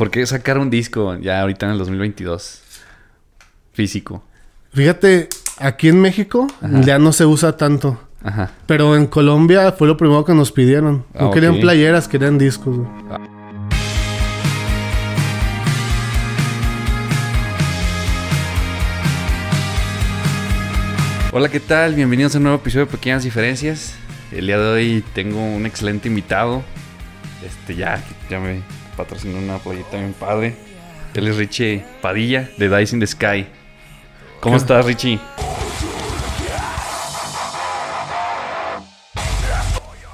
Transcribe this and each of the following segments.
¿Por qué sacar un disco ya ahorita en el 2022? Físico. Fíjate, aquí en México Ajá. ya no se usa tanto. Ajá. Pero en Colombia fue lo primero que nos pidieron. No Ah, querían ok. playeras, querían discos. güey. Hola, ¿qué tal? Bienvenidos a un nuevo episodio de Pequeñas Diferencias. El día de hoy tengo un excelente invitado. Este ya, ya me patrocinó una playita bien padre. Él es Richie Padilla de Dice in the Sky. ¿Cómo estás, Richie?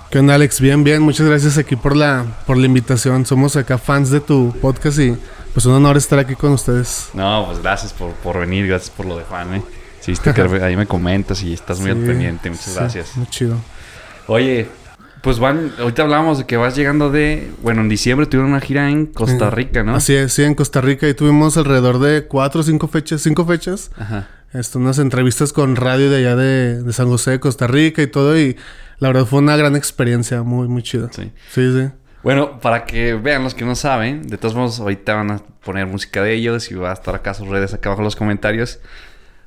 ¿Qué onda, Alex? Bien, bien. Muchas gracias aquí por la, por la invitación. Somos acá fans de tu podcast y pues un honor estar aquí con ustedes. No, pues gracias por, por venir, gracias por lo de fan, ¿eh? Sí, que ahí me comentas y estás muy Sí, al pendiente. Muchas sí, gracias. Muy chido. Oye, pues van, ahorita hablábamos de que vas llegando de, bueno, en diciembre tuvieron una gira en Costa Rica, ¿no? Así es, sí, en Costa Rica y tuvimos alrededor de cuatro o cinco fechas, cinco fechas. Ajá. Esto, unas entrevistas con radio de allá de, de San José, de Costa Rica y todo. Y la verdad fue una gran experiencia, muy, muy chida. Sí. Sí, sí. Bueno, para que vean los que no saben, de todos modos ahorita van a poner música de ellos y va a estar acá sus redes acá abajo en los comentarios.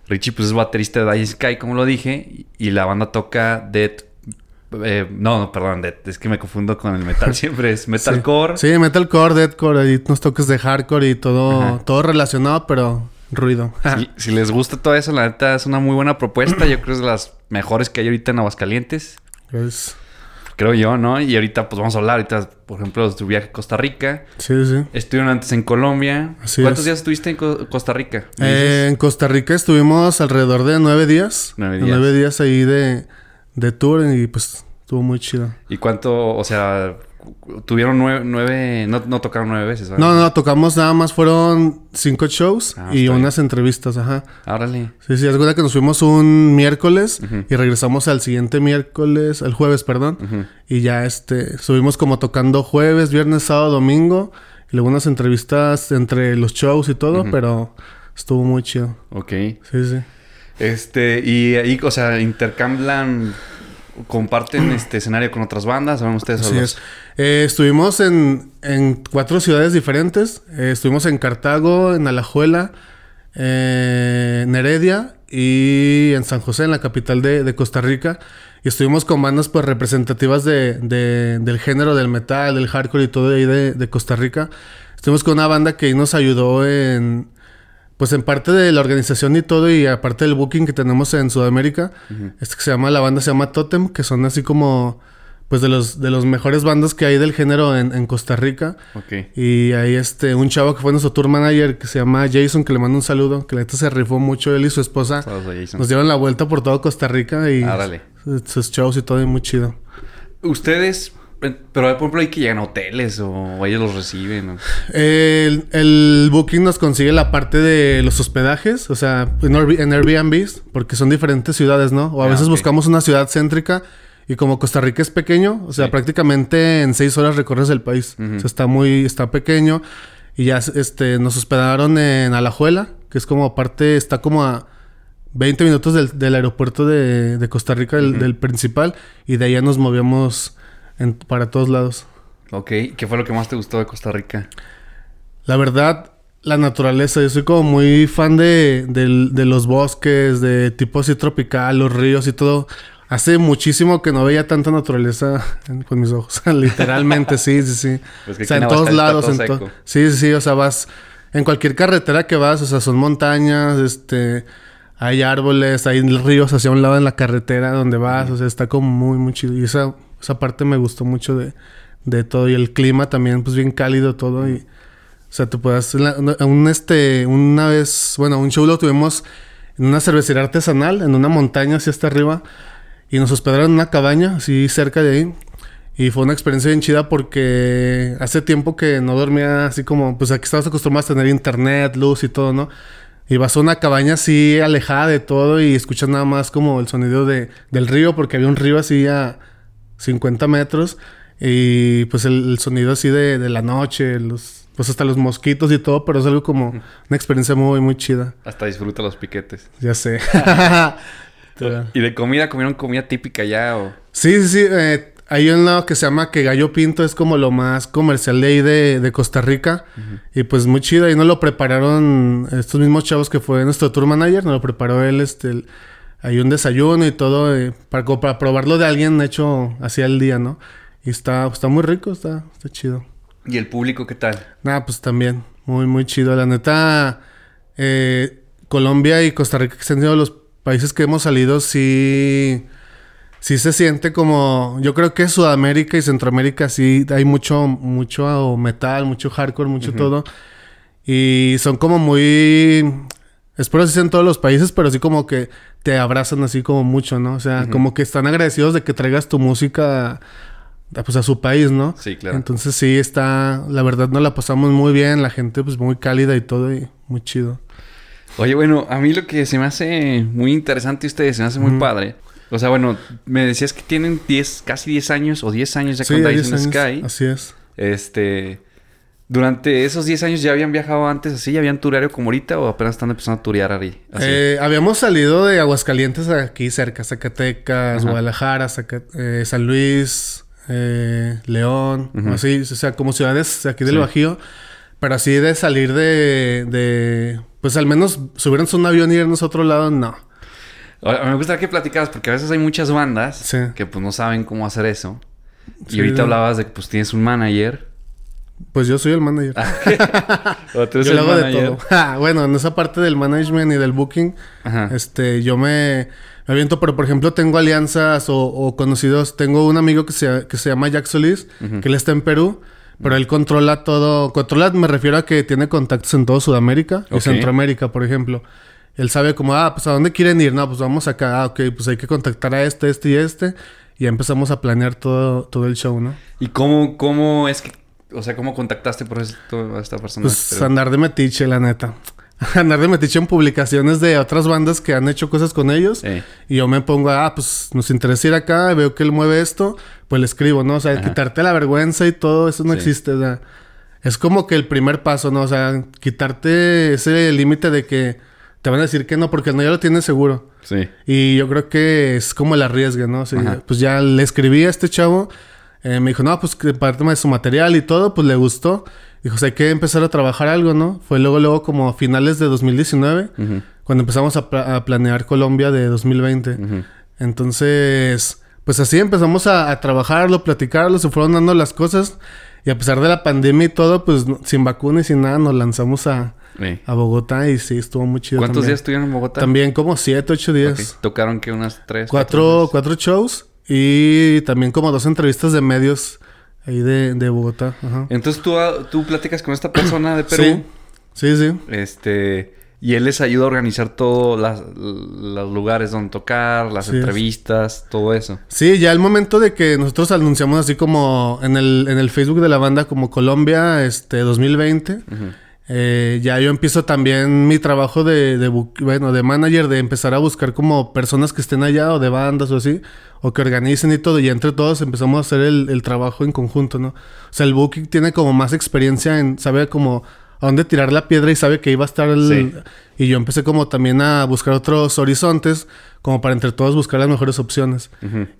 Richie pues es baterista de Dice Sky, como lo dije, y la banda toca Dead... eh, no, perdón, Dead, es que me confundo con el metal siempre, es metalcore. Sí, metalcore, deathcore, ahí unos toques de hardcore y todo, Ajá. todo relacionado, pero ruido. Si, si les gusta todo eso, la neta es una muy buena propuesta. Yo creo que es de las mejores que hay ahorita en Aguascalientes. Es- Creo yo, ¿no? Y ahorita pues vamos a hablar ahorita, por ejemplo, de tu viaje a Costa Rica. sí, sí. Estuvieron antes en Colombia. Así ¿Cuántos es. días estuviste en Co- Costa Rica? ¿Me Eh, en Costa Rica estuvimos alrededor de nueve días. Nueve días. Nueve días ahí de, de tour y pues estuvo muy chido. ¿Y cuánto, o sea, tuvieron nueve, nueve no, no tocaron nueve veces, ¿verdad? No, no, tocamos nada más, fueron cinco shows Ah, y bien. unas entrevistas, ajá. Árale. Sí, sí, es verdad que nos fuimos un miércoles y regresamos al siguiente miércoles, el jueves, perdón. Y ya este, estuvimos como tocando jueves, viernes, sábado, domingo. Y luego unas entrevistas entre los shows y todo, pero estuvo muy chido. Ok. Sí, sí. Este, y ahí, o sea, intercambian, comparten este escenario con otras bandas, ¿saben ustedes Así es. Eh, estuvimos en, en cuatro ciudades diferentes. Eh, estuvimos en Cartago, en Alajuela, eh, en Heredia y en San José, en la capital de, de Costa Rica. Y estuvimos con bandas pues representativas de, de- del género del metal, del hardcore y todo de ahí de, de Costa Rica. Estuvimos con una banda que nos ayudó en... Pues en parte de la organización y todo, y aparte del booking que tenemos en Sudamérica, este que se llama, la banda se llama Totem, que son así como, pues de los, de los mejores bandas que hay del género en, en Costa Rica. Y ahí este, un chavo que fue nuestro tour manager, que se llama Jason, que le mando un saludo, que la neta se rifó mucho, él y su esposa. Saludos a Jason. Nos dieron la vuelta por todo Costa Rica y Árale. sus shows y todo, y muy chido. Ustedes, pero por ejemplo, hay que llegan a hoteles o ellos los reciben. ¿o? El, el booking nos consigue la parte de los hospedajes, o sea, en, Airbnb- en Airbnbs, porque son diferentes ciudades, ¿no? O a Ah, veces buscamos una ciudad céntrica y como Costa Rica es pequeño, o sea, Sí. prácticamente en seis horas recorres el país. Ujú. O sea, está muy, está pequeño. Y ya este, nos hospedaron en Alajuela, que es como parte, está como a 20 minutos del, del aeropuerto de, de Costa Rica, del principal, y de allá nos movíamos en- para todos lados. Ok. ¿Qué fue lo que más te gustó de Costa Rica? La verdad, la naturaleza. Yo soy como muy fan de, del- de los bosques, de tipo así tropical, los ríos y todo. Hace muchísimo que no veía tanta naturaleza en- con mis ojos. Literalmente, sí, sí, sí. Pues que o sea, en todos lados. En to- sí, sí, sí. O sea, vas en cualquier carretera que vas, o sea, son montañas, este... Hay árboles, hay ríos hacia un lado en la carretera donde vas. O sea, está como muy, muy chido. Y esa, esa parte me gustó mucho de, de todo. Y el clima también, pues bien cálido todo. Y, o sea, tú puedes... la- Un, este, una vez... Bueno, un show lo tuvimos en una cervecería artesanal, en una montaña así hasta arriba. Y nos hospedaron en una cabaña, así cerca de ahí. Y fue una experiencia bien chida porque hace tiempo que no dormía así como... Pues aquí estabas acostumbrado a tener internet, luz y todo, ¿no? Y vas a una cabaña así alejada de todo y escuchas nada más como el sonido de, del río porque había un río así a 50 metros. Y pues el, el sonido así de, de la noche, los, pues hasta los mosquitos y todo, pero es algo como una experiencia muy, muy chida. Hasta disfruta los piquetes. Ya sé. ¿Y de comida? ¿Comieron comida típica ya o...? Sí, sí, sí. eh, hay uno que se llama que Gallo Pinto es como lo más comercial de ahí de, de Costa Rica. Y pues muy chido. Ahí no lo prepararon estos mismos chavos que fue nuestro tour manager. Nos lo preparó él, este... el- hay un desayuno y todo eh, para, para probarlo de alguien hecho hacia el día, ¿no? Y está, está muy rico, está, está chido. ¿Y el público qué tal? Nada, pues también, muy, muy chido. La neta, eh, Colombia y Costa Rica, que han sido los países que hemos salido, sí, sí se siente como, yo creo que Sudamérica y Centroamérica sí hay mucho, mucho metal, mucho hardcore, mucho todo. Y son como muy, espero si en todos los países, pero sí como que te abrazan así como mucho, ¿no? O sea, como que están agradecidos de que traigas tu música a, pues a su país, ¿no? Sí, claro. Entonces sí está, la verdad nos la pasamos muy bien, la gente pues muy cálida y todo y muy chido. Oye, bueno, a mí lo que se me hace muy interesante ustedes, se me hace muy padre. O sea, bueno, me decías que tienen 10, casi 10 años o 10 años ya Sí, con Dyson 10 años, Sky. Así es. Este, durante esos 10 años ya habían viajado antes así, ya habían tureado como ahorita o apenas están empezando a turear ahí. Eh, habíamos salido de Aguascalientes aquí cerca, Zacatecas, Ajá. Guadalajara, Zaca- eh, San Luis, eh, León, así, o sea, como ciudades aquí del Sí. Bajío. Pero así de salir de, de, pues al menos subirnos un avión y irnos a otro lado, no. Ahora, me gustaría que platicabas porque a veces hay muchas bandas Sí. que pues no saben cómo hacer eso. Y ahorita hablabas de que pues tienes un manager. Pues yo soy el manager. O tú eres yo el lo hago de todo. Ah, bueno, en esa parte del management y del booking, Ajá. Este, yo me, me aviento, pero por ejemplo tengo alianzas o, o conocidos. Tengo un amigo que se, que se llama Jack Solís, que él está en Perú, pero él controla todo. Controla, me refiero a que tiene contactos en todo Sudamérica y. Centroamérica, por ejemplo. Él sabe como, ah, pues a dónde quieren ir, no, pues vamos acá, ah, ok, pues hay que contactar a este, este y este. Y ya empezamos a planear todo, todo el show, ¿no? ¿Y cómo, cómo es que, o sea, cómo contactaste por esto a esta persona? Pues Pero- andar de metiche, la neta. andar de metiche en publicaciones de otras bandas que han hecho cosas con ellos. Eh, Y yo me pongo, ah, pues nos interesa ir acá, veo que él mueve esto, pues le escribo, ¿no? O sea, Ajá. quitarte la vergüenza y todo, eso no Sí. existe, o sea, es como que el primer paso, ¿no? O sea, quitarte ese límite de que te van a decir que no, porque no ya lo tienes seguro. sí. Y yo creo que es como el arriesgue, ¿no? O sea, pues ya le escribí a este chavo, eh, me dijo, no, pues que párteme de su material y todo, pues le gustó. Dijo, o sea, hay que empezar a trabajar algo, ¿no? Fue luego, luego como a finales de 2019, Ujú, cuando empezamos a, pla- a planear Colombia de 2020. ujú. Entonces, pues así empezamos a, a trabajarlo, platicarlo, se fueron dando las cosas. Y a pesar de la pandemia y todo, pues sin vacuna y sin nada, nos lanzamos a, Eh. a Bogotá y sí, estuvo muy chido. ¿Cuántos también. días estuvieron en Bogotá? También como siete, ocho días. Ok. Tocaron que unas tres. Cuatro, veces? cuatro shows y también como dos entrevistas de medios ahí de, de Bogotá. Ajá. Entonces tú, ah, tú platicas con esta persona de Perú. Sí, sí, sí. Este. Y él les ayuda a organizar todos los lugares donde tocar, las es. entrevistas, todo eso. Sí, ya el momento de que nosotros anunciamos así como en el, en el Facebook de la banda como Colombia este 2020, Ujú. Eh, ya yo empiezo también mi trabajo de, de bu- bueno, de manager, de empezar a buscar como personas que estén allá o de bandas o así, o que organicen y todo, y entre todos empezamos a hacer el, el trabajo en conjunto, ¿no? O sea, el booking tiene como más experiencia en, sabe como a dónde tirar la piedra y sabe que iba a estar el... Sí. Y yo empecé como también a buscar otros horizontes, como para entre todos buscar las mejores opciones.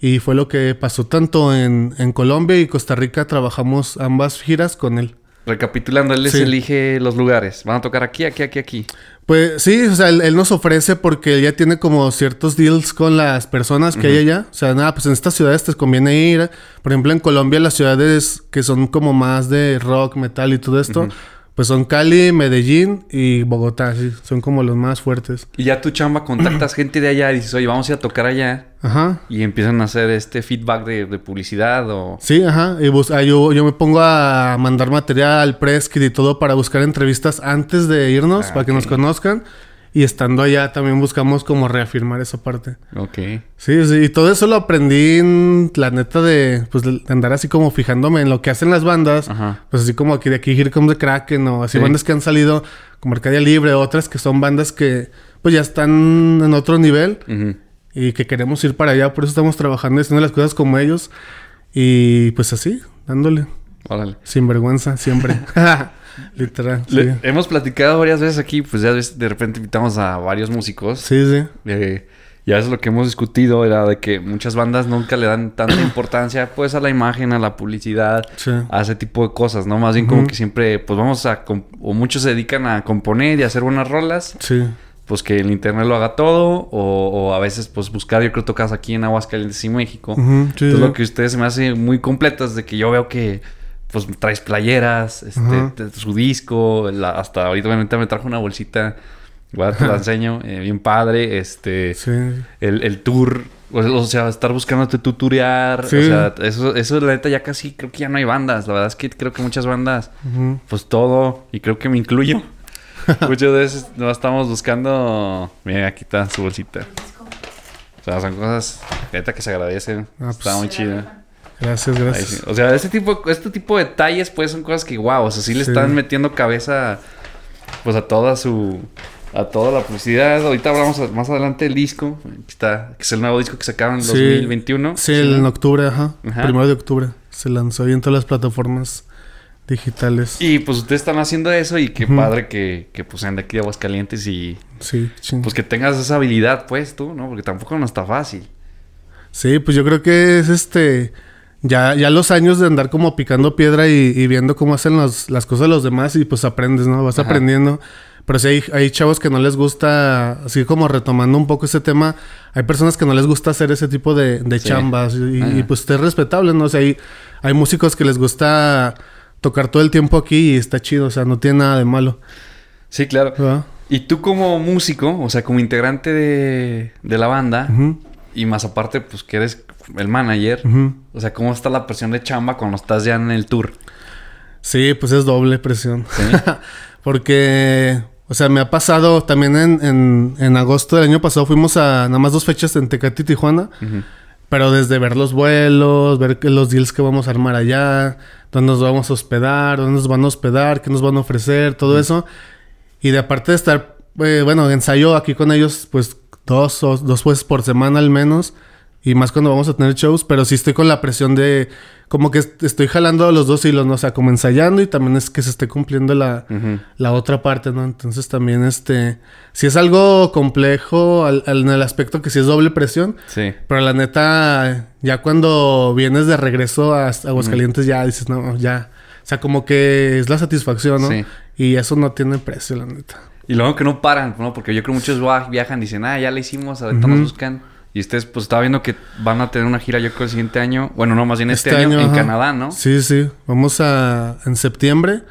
Y fue lo que pasó tanto en, en Colombia y Costa Rica, trabajamos ambas giras con él. Recapitulando, él les Sí. elige los lugares. Van a tocar aquí, aquí, aquí, aquí. Pues sí, o sea, él, él nos ofrece porque él ya tiene como ciertos deals con las personas que hay allá. O sea, nada, pues en estas ciudades te conviene ir. Por ejemplo, en Colombia las ciudades que son como más de rock, metal y todo esto, pues son Cali, Medellín y Bogotá, sí, son como los más fuertes. Y ya tu chamba contactas gente de allá y dices, oye, vamos a ir a tocar allá. Ajá. Y empiezan a hacer este feedback de, de publicidad o... Sí, ajá. Y bus- ah, yo, yo me pongo a mandar material, press kit y todo para buscar entrevistas antes de irnos, Ah, para que nos conozcan. Y estando allá también buscamos como reafirmar esa parte. Ok. Sí, sí, y todo eso lo aprendí en la neta de, pues, de andar así como fijándome en lo que hacen las bandas. Ajá. Pues así como aquí de aquí Here Comes the Kraken o así Sí. bandas que han salido como Arcadia Libre, otras que son bandas que pues ya están en otro nivel y que queremos ir para allá, por eso estamos trabajando y haciendo las cosas como ellos. Y pues así, dándole, Órale. sin vergüenza, siempre. Literal. Sí. Le- hemos platicado varias veces aquí, pues ya ves, de repente invitamos a varios músicos. sí, sí. Eh, ya es lo que hemos discutido, era de que muchas bandas nunca le dan tanta importancia pues a la imagen, a la publicidad, Sí. a ese tipo de cosas, ¿no? Más bien como que siempre, pues vamos a, o muchos se dedican a componer y a hacer buenas rolas, Sí. pues que el internet lo haga todo, o, o a veces pues buscar, yo creo tocas aquí en Aguascalientes y México. Ujú, sí, Entonces sí. lo que ustedes se me hace muy completas de que yo veo que pues traes playeras, este, su disco, la- hasta ahorita obviamente me trajo una bolsita, igual te la enseño, eh, bien padre, este, Sí. el, el tour, o, o sea, estar buscándote tutorear, Sí. o sea, eso, eso la neta ya casi creo que ya no hay bandas, la verdad es que creo que muchas bandas, pues todo, y creo que me incluyo. Muchas veces no estamos buscando, mira, aquí está su bolsita. O sea, son cosas, neta, que se agradecen. Ah, Está pues. muy chido. Gracias, gracias. sí. O sea, este tipo, este tipo de detalles, pues, son cosas que, wow, o sea, sí le Sí. están metiendo cabeza, pues, a toda su, a toda la publicidad. Ahorita hablamos más adelante del disco, aquí está, que es el nuevo disco que sacaron en Sí. 2021. Sí, el en octubre, ajá. Ajá. Primero de octubre. Se lanzó ahí en todas las plataformas digitales. Y, pues, ustedes están haciendo eso y qué padre que, que, pues, sean de aquí de Aguascalientes y, Sí, ching. pues, que tengas esa habilidad, pues, tú, ¿no? Porque tampoco no está fácil. Sí, pues yo creo que es este. Ya, ya los años de andar como picando piedra y, y viendo cómo hacen los- las cosas los demás y pues aprendes, ¿no? Vas Ajá. aprendiendo. Pero sí hay, hay chavos que no les gusta, así como retomando un poco ese tema, hay personas que no les gusta hacer ese tipo de, de Sí. chambas y, y, pues es respetable, ¿no? O sea, hay, hay músicos que les gusta tocar todo el tiempo aquí y está chido, o sea, no tiene nada de malo. Sí, claro. ¿verdad? Y tú como músico, o sea, como integrante de, de la banda, y más aparte, pues, que eres el manager, o sea, ¿cómo está la presión de chamba cuando estás ya en el tour? Sí, pues es doble presión. ¿Sí? Porque, o sea, me ha pasado también en, en, en agosto del año pasado fuimos a nada más dos fechas en Tecate y Tijuana. Pero desde ver los vuelos, ver los deals que vamos a armar allá, dónde nos vamos a hospedar, dónde nos van a hospedar, qué nos van a ofrecer, todo eso. Y de aparte de estar, eh, bueno, ensayo aquí con ellos, pues dos o dos veces por semana al menos. Y más cuando vamos a tener shows, pero sí estoy con la presión de como que est- estoy jalando los dos hilos, ¿no? O sea, como ensayando y también es que se esté cumpliendo la, la otra parte, ¿no? Entonces también este, si es algo complejo al- al- en el aspecto que sí es doble presión, Sí. pero la neta, ya cuando vienes de regreso a Aguascalientes, ya dices, no, ya. O sea, como que es la satisfacción, ¿no? Sí. Y eso no tiene precio, la neta. Y luego que no paran, ¿no? Porque yo creo que muchos viajan y dicen, ah, ya la hicimos, ahorita nos buscan. Y ustedes, pues, estaba viendo que van a tener una gira, yo creo, el siguiente año. Bueno, no, más bien este, año, en ajá. Canadá, ¿no? Sí, sí. Vamos a... En septiembre.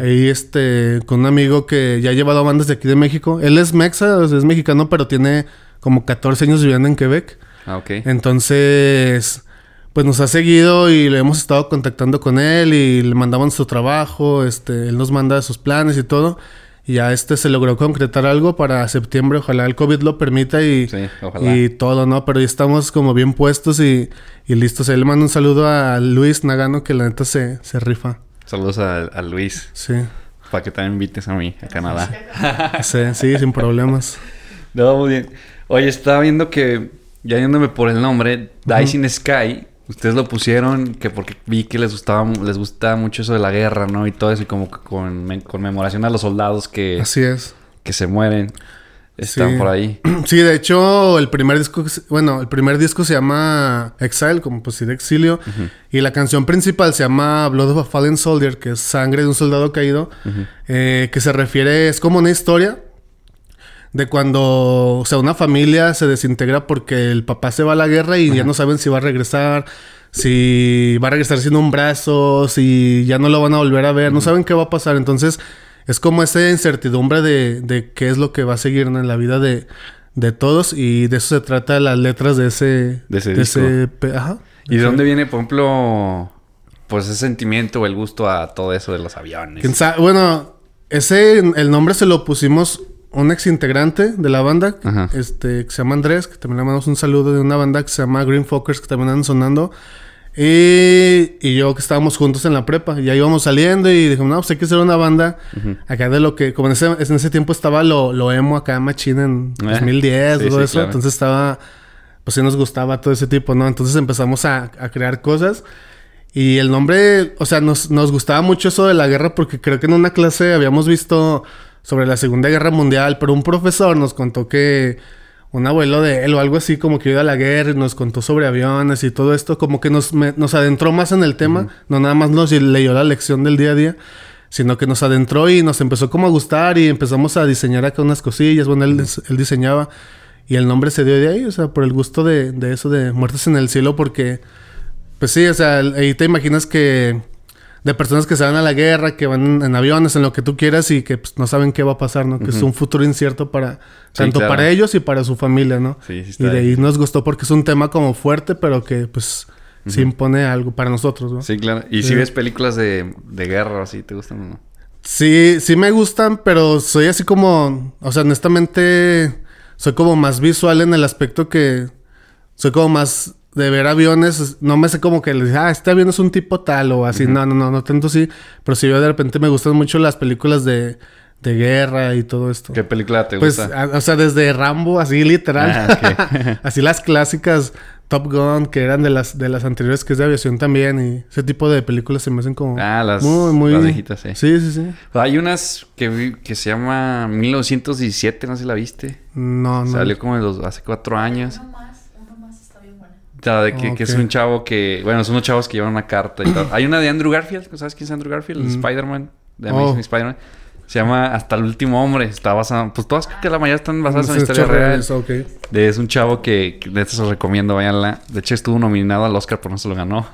Ahí, este... Con un amigo que ya ha llevado bandas de aquí de México. Él es mexa, es mexicano, pero tiene como 14 años viviendo en Quebec. Ah, ok. Entonces, pues nos ha seguido y le hemos estado contactando con él y le mandamos su trabajo, este, él nos manda sus planes y todo. Y ya este se logró concretar algo para septiembre, ojalá el COVID lo permita y, Sí, y todo, ¿no? Pero ya estamos como bien puestos y, y listos. Ahí le mando un saludo a Luis Nagano que la neta se, se rifa. Saludos a, a Luis, Sí, para que también invites a mí, a Canadá. sí, sí, sin problemas. No, muy bien. Oye, estaba viendo que, ya yéndome por el nombre, Dice in Sky, ustedes lo pusieron que porque vi que les gustaba, les gusta mucho eso de la guerra, ¿no? Y todo eso, y como que con conmemoración a los soldados que, Así es. que se mueren. Están Sí. por ahí. Sí, de hecho, el primer disco, bueno, el primer disco se llama Exile, como pues sí, de exilio, y la canción principal se llama Blood of a Fallen Soldier, que es sangre de un soldado caído, eh, que se refiere, es como una historia de cuando, o sea, una familia se desintegra porque el papá se va a la guerra y ya no saben si va a regresar, si va a regresar sin un brazo, si ya no lo van a volver a ver, no saben qué va a pasar. Entonces, es como esa incertidumbre de, de qué es lo que va a seguir en la vida de, de todos y de eso se trata las letras de ese... De ese pe- ajá. ¿Y de dónde viene, por ejemplo, pues ese sentimiento o el gusto a todo eso de los aviones? Bueno, ese, el nombre se lo pusimos un ex integrante de la banda, Ajá. este, que se llama Andrés, que también le mandamos un saludo de una banda que se llama Green Fuckers, que también andan sonando. Y, y yo que estábamos juntos en la prepa, y ya íbamos saliendo y dijimos, no, pues hay que hacer una banda acá de lo que, como en ese, en ese tiempo estaba lo, lo emo acá machín en Eh, 2010, sí, todo sí, eso, claro. entonces estaba, pues sí nos gustaba todo ese tipo, ¿no? Entonces empezamos a, a crear cosas. Y el nombre, o sea, nos, nos gustaba mucho eso de la guerra porque creo que en una clase habíamos visto sobre la Segunda Guerra Mundial, pero un profesor nos contó que un abuelo de él o algo así, como que iba a la guerra y nos contó sobre aviones y todo esto, como que nos, me- nos adentró más en el tema, no nada más nos leyó la lección del día a día, sino que nos adentró y nos empezó como a gustar y empezamos a diseñar acá unas cosillas, bueno, él, él diseñaba y el nombre se dio de ahí, o sea, por el gusto de, de eso de Muertes en el Cielo, porque, pues sí, o sea, ahí te imaginas que de personas que se van a la guerra, que van en, aviones, en lo que tú quieras y que pues, no saben qué va a pasar, ¿no? Que es un futuro incierto para Sí, tanto claro. para ellos y para su familia, ¿no? Sí, sí y está de ahí ahí. nos gustó porque es un tema como fuerte, pero que pues sí impone algo para nosotros, ¿no? Sí, claro. ¿Y si ves películas de, de guerra o así, te gustan o no? Sí, sí me gustan, pero soy así como, o sea, honestamente, soy como más visual en el aspecto que soy como más de ver aviones, no me sé como que les ah, este avión es un tipo tal o así, no, no, no, no tanto así, pero si yo de repente me gustan mucho las películas de, de guerra y todo esto. ¿Qué película te Pues, gusta? a- o sea, desde Rambo, así literal. Ah, así las clásicas Top Gun, que eran de las, de las anteriores, que es de aviación también. Y ese tipo de películas se me hacen como... Ah, las- muy, muy... las viejitas, sí. Sí, sí, sí. Hay unas que, vi- que se llama 1917, no sé si la viste. No, no. Salió como de los, hace cuatro años. Uno más, uno más está de que, que es un chavo que... Bueno, son unos chavos que llevan una carta y tal. Hay una de Andrew Garfield. ¿Sabes quién es Andrew Garfield? El Mm. Spider-Man. De Oh. Amazing Spider-Man. Se llama Hasta el último hombre. Está basado... Pues todas creo que la mayoría están basadas en Sí, historia chorro, real. eso, ok. De- es un chavo que... que de hecho se los recomiendo, váyanla. De hecho estuvo nominado al Oscar, pero no se lo ganó.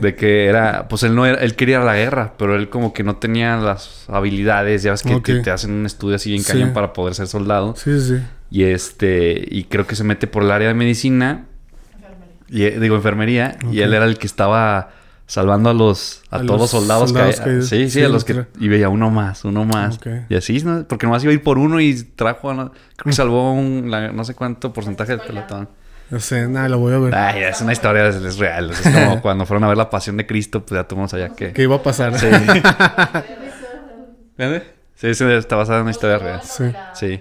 De que era... Pues él no era... Él quería la guerra. Pero él como que no tenía las habilidades. Ya ves que te, hacen un estudio así Sí. cañón para poder ser soldado. Sí, sí, sí. Y este... Y creo que se mete por el área de medicina. Y, eh, digo, enfermería. Y él era el que estaba salvando a los... A, A todos los soldados, soldados que... caídos. Sí, sí, Sí, a los que... Y veía uno más, uno más. Y así, ¿no? Porque nomás iba a ir por uno y trajo... a Creo que salvó un... la- no sé cuánto porcentaje del pelotón. No sé, nada, lo voy a ver. Ay, es una historia, es, es real. Es como cuando fueron a ver la pasión de Cristo, pues ya tomamos allá que... ¿Qué iba a pasar? Sí. Sí, sí, está basada en una historia real. Sí. Sí.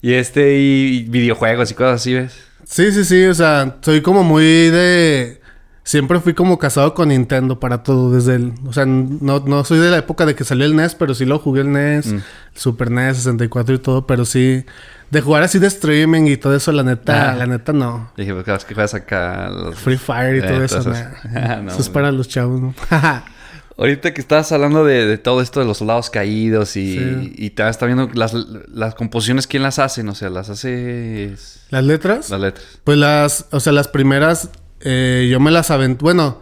Y este, y, y videojuegos y cosas así, ¿ves? Sí, sí, sí. O sea, soy como muy de... Siempre fui como casado con Nintendo para todo. Desde el... O sea, no, no soy de la época de que salió el NES, pero sí lo jugué el NES, Mm. el Super NES, 64 y todo. Pero sí... De jugar así de streaming y todo eso, la neta... Ah. La neta, no. Dije, pues que juegas acá... los- Free Fire y Eh, todo eso, nah. No, Eso es para los chavos, ¿no? Ahorita que estabas hablando de, de todo esto de los soldados caídos y, Sí. y te estás viendo las, las composiciones, ¿quién las hacen? O sea, las hace ¿Las letras? las letras. Pues las, o sea, las primeras, eh, yo me las aventé. Bueno,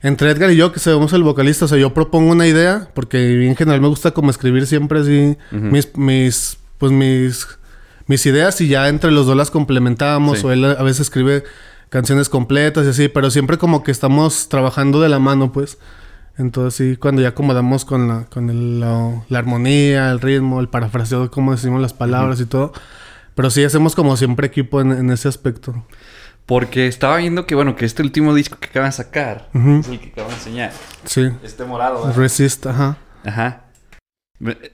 entre Edgar y yo, que sabemos el vocalista, o sea, yo propongo una idea, porque en general me gusta como escribir siempre así mis, mis, pues mis, mis ideas y ya entre los dos las complementábamos, Sí. o él a veces escribe canciones completas y así, pero siempre como que estamos trabajando de la mano, pues. Entonces sí, cuando ya acomodamos con la, con el- la, la armonía, el ritmo, el parafraseo, cómo decimos las palabras y todo. Pero sí hacemos como siempre equipo en, en ese aspecto. Porque estaba viendo que, bueno, que este último disco que acaban de sacar Ujú. es el que acaban de enseñar. Sí. Este morado, ¿verdad? Resist, ajá. Ajá.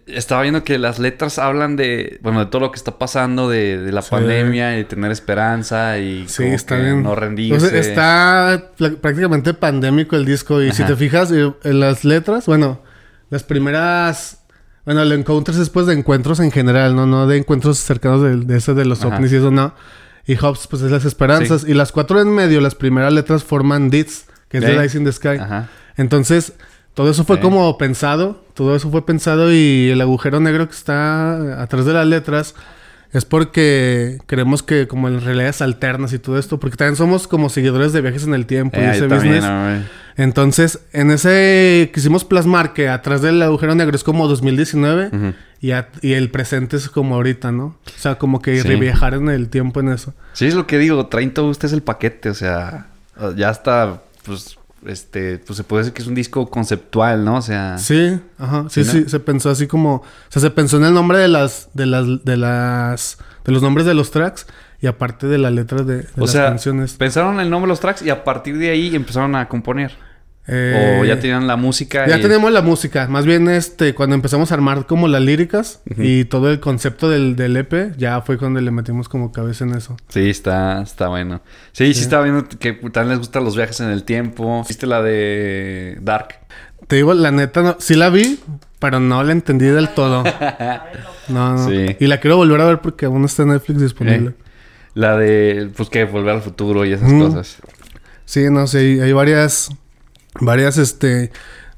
Estaba viendo que las letras hablan de, bueno, de todo lo que está pasando, de, de la Sí. pandemia y tener esperanza y Sí, como está que bien. no rendirse. Entonces, está prácticamente pandémico el disco. Y si te fijas eh, en las letras, bueno, las primeras. Bueno, el Encounters es pues de encuentros en general, ¿no? No de encuentros cercanos de, de ese de los ovnis y eso, no. Y Hobbs, pues es las esperanzas. Y las cuatro en medio, las primeras letras forman Deeds, que es de Dice in the Sky. Ajá. Entonces, todo eso fue Sí. como pensado, todo eso fue pensado y el agujero negro que está atrás de las letras es porque creemos que como en realidades alternas y todo esto, porque también somos como seguidores de viajes en el tiempo y Eh, ese yo también, business. hombre. Entonces, en ese quisimos plasmar que atrás del agujero negro es como 2019 Ujú. y, a- y el presente es como ahorita, ¿no? O sea, como que Sí. reviajar en el tiempo en eso. Sí, es lo que digo, traen todo ustedes el paquete, o sea, ya está, pues, este, pues se puede decir que es un disco conceptual, ¿no? O sea, Sí, ajá, sí, ¿Sí, se pensó así como, o sea, se pensó en el nombre de las, de las, de las, de los nombres de los tracks y aparte de la letra de, de o las sea, canciones. pensaron el nombre de los tracks y a partir de ahí empezaron a componer. Eh, o ya tenían la música. ya y- teníamos la música, más bien este, cuando empezamos a armar como las líricas y todo el concepto del, del EP, ya fue cuando le metimos como cabeza en eso. Sí, está, está bueno. Sí, sí, Sí. estaba viendo que también les gustan los viajes en el tiempo. ¿Viste la de Dark? Te digo, la neta, no, sí la vi, pero no la entendí del todo. No, no. Sí. Y la quiero volver a ver porque aún está en Netflix disponible. La de, pues que volver al futuro y esas Mm. cosas. Sí, no sé, hay- hay varias, varias, este...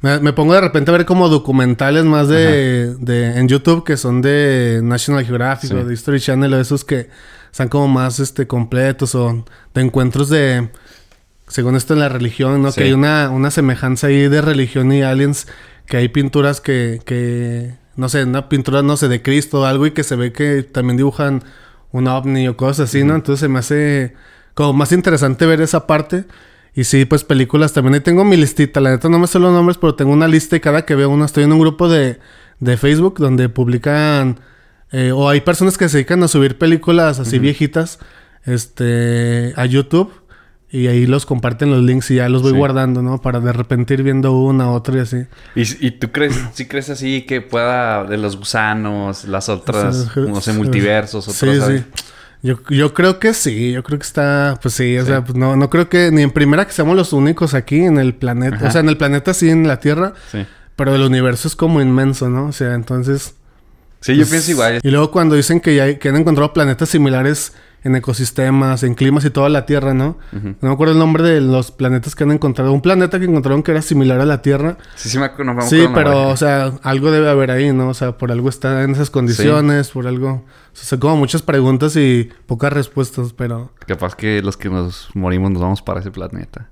Me, me pongo de repente a ver como documentales más de, de en YouTube que son de National Geographic Sí. o de History Channel o esos que están como más este completos o de encuentros de según esto en la religión, ¿no? Sí. Que hay una, una semejanza ahí de religión y aliens, que hay pinturas que, que no sé, una pintura, no sé, de Cristo o algo y que se ve que también dibujan un ovni o cosas así, ¿no? Entonces se me hace como más interesante ver esa parte. Y sí, pues películas también. Ahí tengo mi listita. La neta no me sé los nombres, pero tengo una lista y cada que veo una estoy en un grupo de, de Facebook donde publican... eh, o hay personas que se dedican a subir películas así viejitas este, a YouTube. Y ahí los comparten los links y ya los voy Sí. guardando, ¿no? Para de repente ir viendo una, otra y así. ¿Y, y tú crees, sí crees así que pueda de los gusanos, las otras, Sí, no sé, multiversos, otros, Sí, sí. Yo, yo creo que sí, yo creo que está, pues sí, o Sí. sea, pues no, no creo que ni en primera que seamos los únicos aquí en el planeta, Ajá. o sea, en el planeta sí, en la Tierra, Sí. pero el universo es como inmenso, ¿no? O sea, entonces... Sí, yo pues, pienso igual. Y luego cuando dicen que ya hay- que han encontrado planetas similares en ecosistemas, en climas y toda la Tierra, ¿no? No me acuerdo el nombre de los planetas que han encontrado. Un planeta que encontraron que era similar a la Tierra. Sí, sí me acuerdo. Sí, pero, o sea, algo debe haber ahí, ¿no? O sea, por algo está en esas condiciones, por algo. O sea, como muchas preguntas y pocas respuestas, pero Capaz que los que nos morimos nos vamos para ese planeta.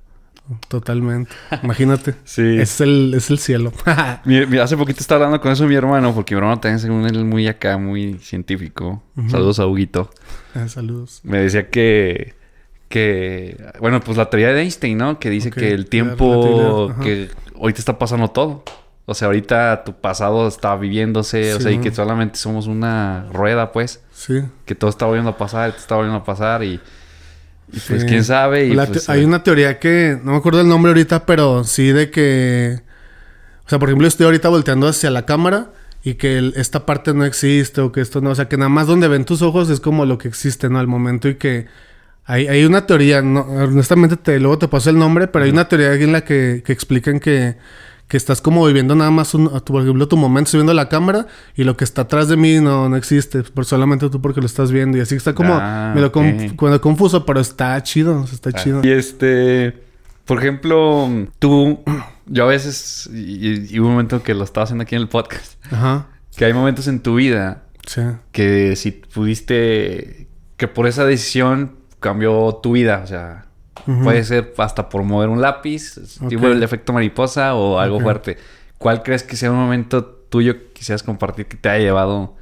Totalmente. Imagínate. Sí. Es el, es el cielo. Mi- mi- hace poquito estaba hablando con eso mi hermano, porque mi hermano también según él muy acá, muy científico. Saludos a Huguito. Ah, saludos. Me decía que... Que... Bueno, pues la teoría de Einstein, ¿no? Que dice que el tiempo... Que hoy te está pasando todo. O sea, ahorita tu pasado está viviéndose. o sea, y que solamente somos una rueda, pues. Sí. Que todo está volviendo a pasar, te está volviendo a pasar y... Y pues quién sabe. Y La pues, te- hay eh, una teoría que no me acuerdo el nombre ahorita, pero sí de que. O sea, por ejemplo, estoy ahorita volteando hacia la cámara y que el- esta parte no existe o que esto no. O sea, que nada más donde ven tus ojos es como lo que existe, ¿no? Al momento y que. Hay, hay una teoría, no, honestamente te, luego te paso el nombre, pero hay una teoría en la que, que explican que, que estás como viviendo nada más, un, tu- por ejemplo, tu momento, estoy viendo la cámara y lo que está atrás de mí no, no existe, por solamente tú porque lo estás viendo y así está como Ah, confuso, pero está chido, está chido. Y este, por ejemplo, tú, yo a veces, y, y hubo un momento que lo estaba haciendo aquí en el podcast, Ajá. que hay momentos en tu vida Sí. que si pudiste, que por esa decisión cambió tu vida, o sea, Puede ser hasta por mover un lápiz, tipo el efecto mariposa o algo fuerte. ¿Cuál crees que sea un momento tuyo que quisieras compartir que te haya llevado,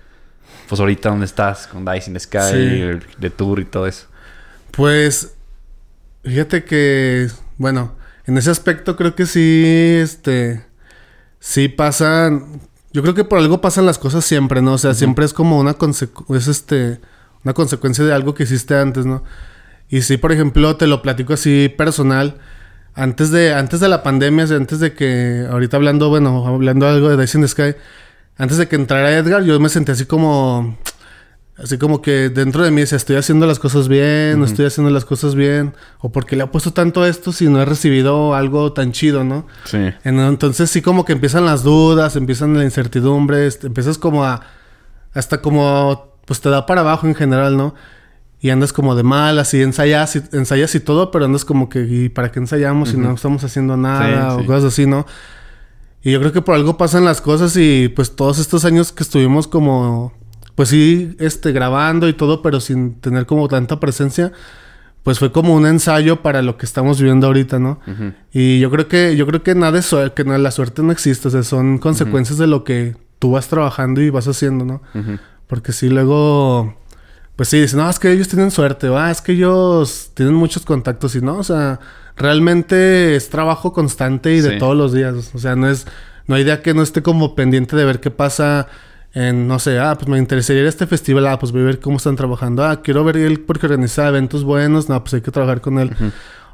pues ahorita donde estás, con Dice in the Sky, Sí. el- de tour y todo eso? Pues, fíjate que, bueno, en ese aspecto creo que sí, este, sí pasan, yo creo que por algo pasan las cosas siempre, ¿no? O sea, siempre es como una es este, una consecuencia de algo que hiciste antes, ¿no? Y sí, por ejemplo, te lo platico así personal. Antes de, antes de la pandemia, antes de que, ahorita hablando, bueno, hablando algo de Dice in the Sky, antes de que entrara Edgar, yo me sentí así como, así como que dentro de mí decía, estoy haciendo las cosas bien, no estoy haciendo las cosas bien, o porque le he puesto tanto a esto si no he recibido algo tan chido, ¿no? Sí. En- Entonces sí como que empiezan las dudas, empiezan la incertidumbre, empiezas como a... Hasta como... Pues te da para abajo en general, ¿no? Y andas como de mal, así ensayas y, ensayas y todo, pero andas como que... ¿Y para qué ensayamos si no estamos haciendo nada? Sí, o sí. cosas así, ¿no? Y yo creo que por algo pasan las cosas y pues todos estos años que estuvimos como... Pues sí, este, grabando y todo, pero sin tener como tanta presencia, pues fue como un ensayo para lo que estamos viviendo ahorita, ¿no? Ujú. Y yo creo que, yo creo que nada suerte, que la suerte no existe, o sea, son consecuencias de lo que tú vas trabajando y vas haciendo, ¿no? Porque si luego, pues sí, dicen, no, es que ellos tienen suerte, ah, es que ellos tienen muchos contactos y no, o sea, realmente es trabajo constante y de Sí. todos los días, o sea, no es, no hay día que no esté como pendiente de ver qué pasa en, no sé, ah, pues me interesaría este festival, ah, pues voy a ver cómo están trabajando, ah, quiero ver él porque organiza eventos buenos, no, pues hay que trabajar con él.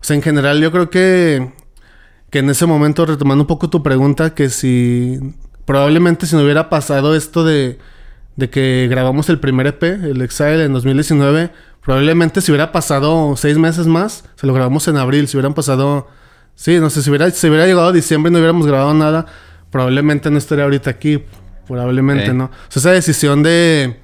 O sea, en general yo creo que, que en ese momento, retomando un poco tu pregunta, que si probablemente si no hubiera pasado esto de, de que grabamos el primer EP, el Exile, en 2019, probablemente si hubiera pasado seis meses más, se lo grabamos en abril, si hubieran pasado, sí, no sé, si hubiera, si hubiera llegado diciembre y no hubiéramos grabado nada, probablemente no estaría ahorita aquí, probablemente. ¿no? O sea, esa decisión de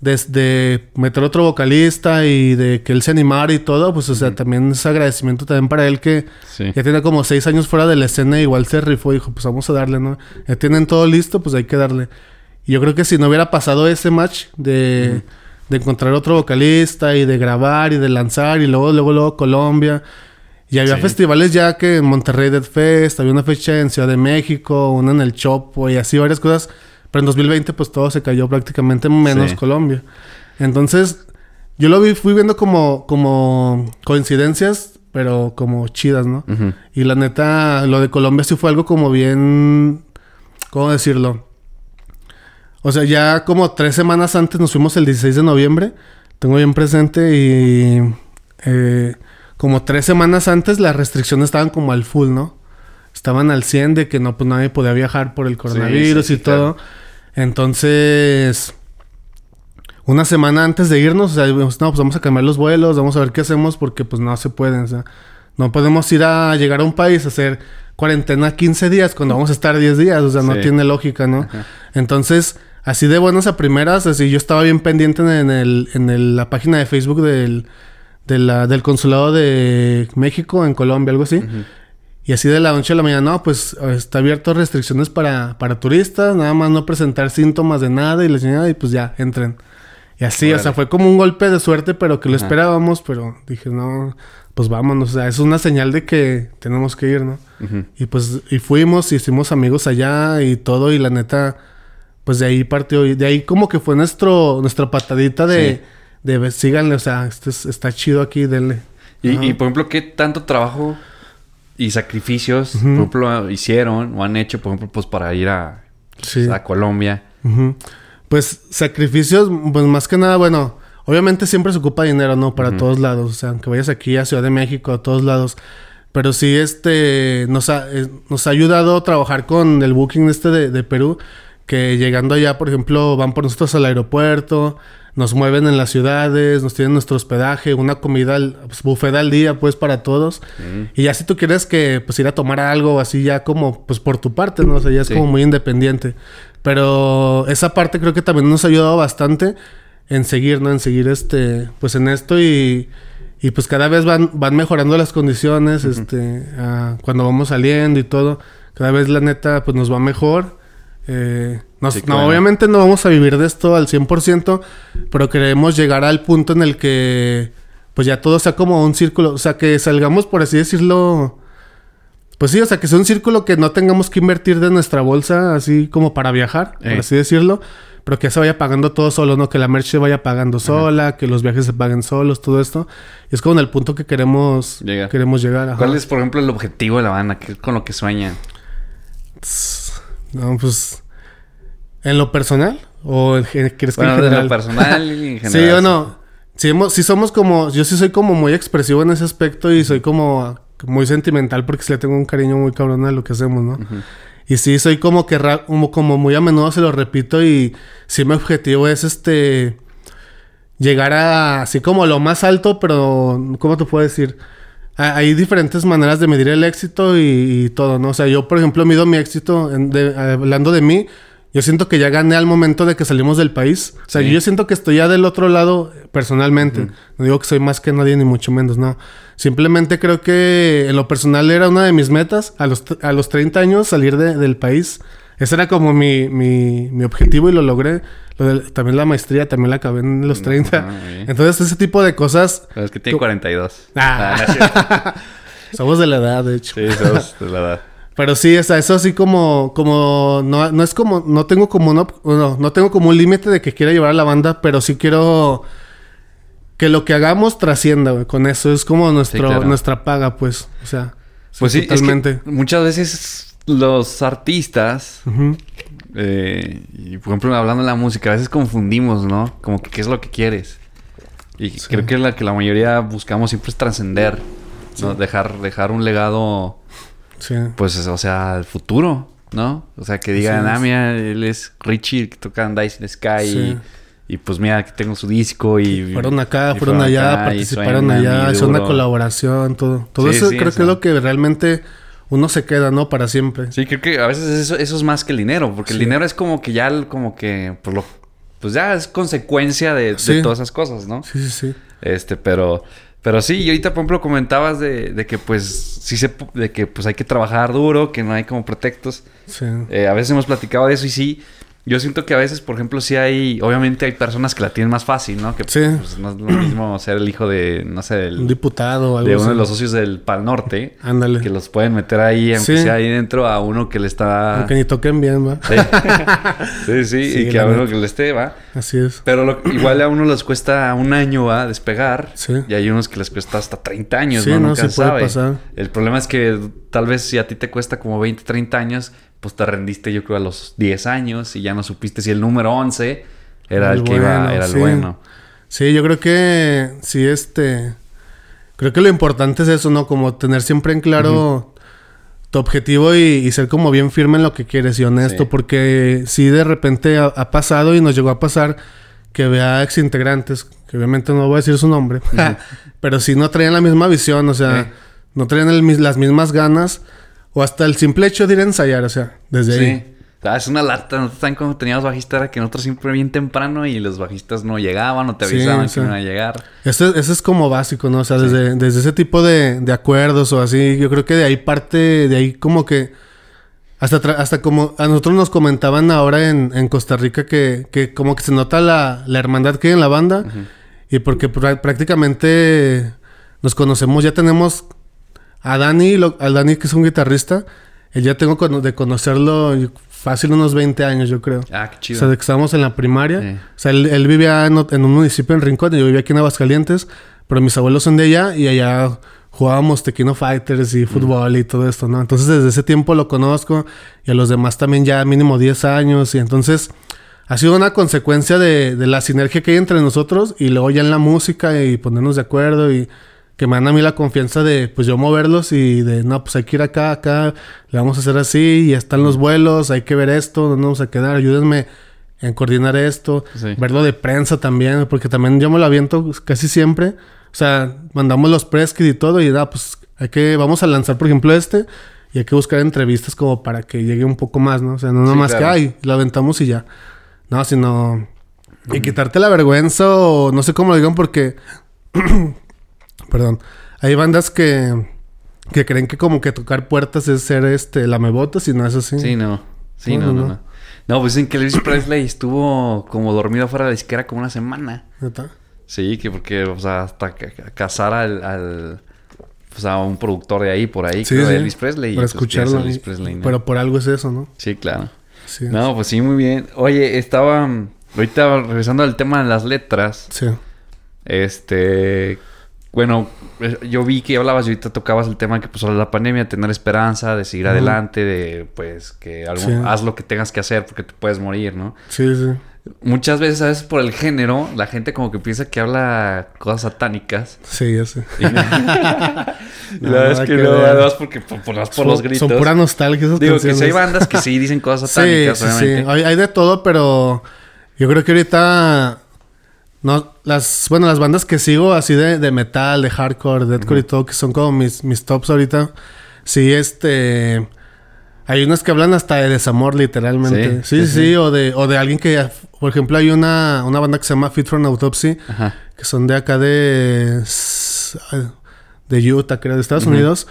desde meter otro vocalista y de que él se animara y todo, pues, o sea, también es agradecimiento también para él que Sí. ya tiene como seis años fuera de la escena, igual se rifó y dijo, pues vamos a darle, ¿no? Ya tienen todo listo, pues hay que darle. Y yo creo que si no hubiera pasado ese match de, de encontrar otro vocalista y de grabar y de lanzar y luego, luego, luego Colombia. Y había Sí. festivales ya que en Monterrey Dead Fest, había una fecha en Ciudad de México, una en el Chopo y así varias cosas. Pero en 2020 pues todo se cayó prácticamente menos Sí. Colombia. Entonces yo lo vi, fui viendo como, como coincidencias, pero como chidas, ¿no? Y la neta, lo de Colombia sí fue algo como bien... ¿Cómo decirlo? O sea, ya como tres semanas antes nos fuimos el 16 de noviembre. Tengo bien presente y... eh, como tres semanas antes las restricciones estaban como al full, ¿no? Estaban al 100 de que no, pues nadie podía viajar por el coronavirus sí, y todo. Entonces... Una semana antes de irnos, o sea, dijimos, no, pues vamos a cambiar los vuelos, vamos a ver qué hacemos porque pues no se pueden, o sea, no podemos ir a llegar a un país a hacer cuarentena 15 días cuando vamos a estar 10 días, o sea, no Sí. tiene lógica, ¿no? Entonces, así de buenas a primeras, así yo estaba bien pendiente en, el, en el- la página de Facebook del, de la- del consulado de México en Colombia, algo así. Y así de la noche a la mañana, no, pues está abierto restricciones para, para turistas, nada más no presentar síntomas de nada y la señora, y pues ya, entren. Y así, o sea, fue como un golpe de suerte, pero que lo Ajá. esperábamos, pero dije, no, pues vámonos, o sea, es una señal de que tenemos que ir, ¿no? Y pues, y fuimos, y hicimos amigos allá y todo, y la neta, pues de ahí partió, y de ahí como que fue nuestro, nuestra patadita de, de síganle, o sea, este es- está chido aquí, denle. Y, y, por ejemplo, ¿qué tanto trabajo y sacrificios, por ejemplo, hicieron o han hecho, por ejemplo, pues para ir a, Sí. a Colombia? Pues sacrificios, pues más que nada, bueno, obviamente siempre se ocupa dinero, ¿no? Para todos lados, o sea, aunque vayas aquí a Ciudad de México, a todos lados. Pero sí, este, nos ha, eh, nos ha ayudado a trabajar con el booking este de, de Perú, que llegando allá, por ejemplo, van por nosotros al aeropuerto, nos mueven en las ciudades, nos tienen nuestro hospedaje, una comida, pues, buffet al día, pues, para todos. Y ya si tú quieres que, pues, ir a tomar algo así ya como, pues, por tu parte, ¿no? O sea, ya es Sí. como muy independiente. Pero esa parte creo que también nos ha ayudado bastante en seguir, ¿no? En seguir este, pues en esto y, y pues cada vez van, van mejorando las condiciones, este, ah, cuando vamos saliendo y todo. Cada vez la neta, pues nos va mejor. Eh, nos- Sí, no, obviamente no vamos a vivir de esto al 100%, pero queremos llegar al punto en el que pues ya todo sea como un círculo, o sea, que salgamos, por así decirlo, pues sí, o sea, que sea un círculo que no tengamos que invertir de nuestra bolsa, así como para viajar, Eh. por así decirlo, pero que se vaya pagando todo solo, ¿no? Que la merch se vaya pagando sola, que los viajes se paguen solos, todo esto. Y es como en el punto que queremos, Llegar. queremos llegar. ajá. ¿Cuál es, por ejemplo, el objetivo de la banda? ¿Qué es con lo que sueñan? No, pues... ¿En lo personal? ¿O en quieres que en Bueno, general? lo personal y en general. Sí o no. Sí, hemos- sí somos como... Yo sí soy como muy expresivo en ese aspecto y soy como muy sentimental porque sí le tengo un cariño muy cabrón a lo que hacemos, ¿no? Y sí soy como que... Como, como muy a menudo se lo repito y sí mi objetivo es este... Llegar a... Así como lo más alto, pero... ¿Cómo te puedo decir? Ha- Hay diferentes maneras de medir el éxito y, y todo, ¿no? O sea, yo, por ejemplo, mido mi éxito en- de- hablando de mí. Yo siento que ya gané al momento de que salimos del país. O sea, Sí. yo siento que estoy ya del otro lado personalmente. No digo que soy más que nadie, ni mucho menos, no. Simplemente creo que en lo personal era una de mis metas a los, a los 30 años salir de- del país. Ese era como mi, mi, mi objetivo y lo logré. Lo del- también la maestría, también la acabé en los 30. Ah, muy bien. Entonces, ese tipo de cosas Pero es que tiene 42. Ah. cierto. somos de la edad, de hecho. sí, sos de la edad. Pero sí, o sea, eso así como, como, no, no es como, no tengo como, no, no, no tengo como un límite de que quiera llevar a la banda, pero sí quiero que lo que hagamos trascienda, güey. Con eso es como nuestro, claro. nuestra paga, pues. O sea, Pues sí, totalmente. es que muchas veces los artistas, eh, y por ejemplo, hablando de la música, a veces confundimos, ¿no? Como que qué es lo que quieres. Y creo que la que la mayoría buscamos siempre es trascender, ¿no? Dejar, dejar un legado, Sí. pues, o sea, al futuro, ¿no? O sea, que digan, ah, es. mira, él es Richie, que toca Dice in the Sky, Sí. y, y, pues mira, aquí tengo su disco y... Fueron acá, y fueron allá, acá, participaron allá, hicieron una colaboración, todo. Todo eso creo que es lo que realmente uno se queda, ¿no? Para siempre. Sí, creo que a veces eso, eso es más que el dinero, porque el dinero es como que ya, el- como que, pues lo, pues ya es consecuencia de, todas esas cosas, ¿no? Sí, sí, sí. Este, pero, pero sí, y ahorita, por ejemplo, comentabas de, de que pues sí se, de que pues hay que trabajar duro, que no hay como pretextos. Sí. Eh, a veces hemos platicado de eso y sí, yo siento que a veces, por ejemplo, sí hay, obviamente hay personas que la tienen más fácil, ¿no? Que Sí. pues, no es lo mismo ser el hijo de, no sé, del- Un diputado o algo de uno así. de los socios del Pal Norte, Ándale. que los pueden meter ahí, aunque Sí. sea ahí dentro, a uno que le está... Aunque ni toquen bien, va. Sí, sí, sí, Sí, y que a uno que le esté, va. Así es. Pero lo- igual a uno les cuesta un año, va, despegar. Sí. Y hay unos que les cuesta hasta 30 años, Sí, ¿no? no, Nunca se puede sabe. pasar. El problema es que tal vez si a ti te cuesta como 20, 30 años, pues te rendiste yo creo a los 10 años y ya no supiste si el número 11 era el, El que iba, era el sí. bueno. Sí, yo creo que sí, este. Creo que lo importante es eso, ¿no? Como tener siempre en claro tu objetivo y, y ser como bien firme en lo que quieres y honesto, Sí. porque sí de repente ha, ha pasado y nos llegó a pasar que vea ex integrantes, que obviamente no voy a decir su nombre, pero sí no traían la misma visión, o sea, no traían el las mismas ganas o hasta el simple hecho de ir a ensayar, o sea, desde Sí. ahí. Ah, es una lata. Nosotros también cuando teníamos bajista era que nosotros siempre bien temprano y los bajistas no llegaban o te Sí, avisaban que iban a llegar. Eso, eso es como básico, ¿no? O sea, desde, desde ese tipo de, de acuerdos o así, yo creo que de ahí parte, de ahí como que... Hasta, hasta como a nosotros nos comentaban ahora en, en Costa Rica que, que como que se nota la, la hermandad que hay en la banda y porque prá- prácticamente nos conocemos, ya tenemos a Dani, lo- al Dani que es un guitarrista, él ya tengo de conocerlo fácil unos 20 años yo creo. Ah, qué O chido. sea, de que estábamos en la primaria. O sea, él, él vivía en, en un municipio en Rincón, y yo vivía aquí en Aguascalientes, pero mis abuelos son de allá y allá jugábamos Tequino Fighters y fútbol y todo esto, ¿no? Entonces desde ese tiempo lo conozco y a los demás también ya mínimo 10 años y entonces ha sido una consecuencia de, de la sinergia que hay entre nosotros y luego ya en la música y ponernos de acuerdo y que me dan a mí la confianza de pues yo moverlos y de no, pues hay que ir acá, acá, le vamos a hacer así, y están los vuelos, hay que ver esto, ¿dónde vamos a quedar? Ayúdenme en coordinar esto, Sí. verlo de prensa también, porque también yo me lo aviento casi siempre. O sea, mandamos los press kits y todo, y nada, pues hay que, vamos a lanzar, por ejemplo, este, y hay que buscar entrevistas como para que llegue un poco más, ¿no? O sea, no Sí, nomás claro. que, ay, lo aventamos y ya. No, sino. Y quitarte la vergüenza o no sé cómo lo digan porque. Perdón. Hay bandas que. Que creen que como que tocar puertas es ser este lamebotas y no es así. Sí, no. Sí, No, no, no, no, pues dicen que Elvis Presley estuvo como dormido fuera de la disquera como una semana. ¿Neta? Sí, que porque, o sea, hasta ca- ca- cazar al, al pues a un productor de ahí, por ahí, Sí, creo, de sí. Elvis Presley. y, Para pues, que es escucharlo. Elvis y- Presley, ¿no? Pero por algo es eso, ¿no? Sí, claro. Sí. No, pues sí, muy bien. Oye, estaba... Ahorita regresando al tema de las letras. Sí. Este... Bueno, yo vi que hablabas y ahorita tocabas el tema que pues la pandemia, tener esperanza, de seguir adelante, de pues que algo, Sí. haz lo que tengas que hacer porque te puedes morir, ¿no? Sí, sí. Muchas veces, a veces por el género, la gente como que piensa que habla cosas satánicas. Sí, ya sé. Y la verdad es que que no, además porque por, por, por Son- los gritos. Son pura nostalgia esas Digo que si hay bandas que sí dicen cosas Sí, satánicas, sí, sí. obviamente. Hay, hay de todo, pero yo creo que ahorita no las bueno, las bandas que sigo así de, de metal, de hardcore, de deathcore y todo que son como mis mis tops ahorita. Sí, este hay unas que hablan hasta de desamor literalmente. Sí, Sí, o de o de alguien que por ejemplo hay una una banda que se llama Fit for an Autopsy Ajá. que son de acá de de Utah, creo, de Estados Unidos.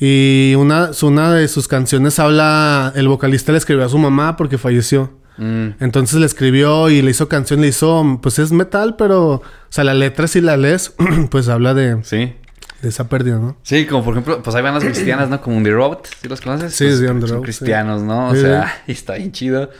Y una, una de sus canciones habla, el vocalista le escribió a su mamá porque falleció. Mm, Entonces le escribió y le hizo canción, le hizo, pues es metal, pero, o sea, la letra si la lees, pues habla de, sí. de esa pérdida, ¿no? Sí, como por ejemplo, pues hay bandas cristianas, ¿no? Como The Road, ¿sí los conoces? Sí, Pues, sí, Son cristianos, ¿no? O Sí, sea, y está bien chido.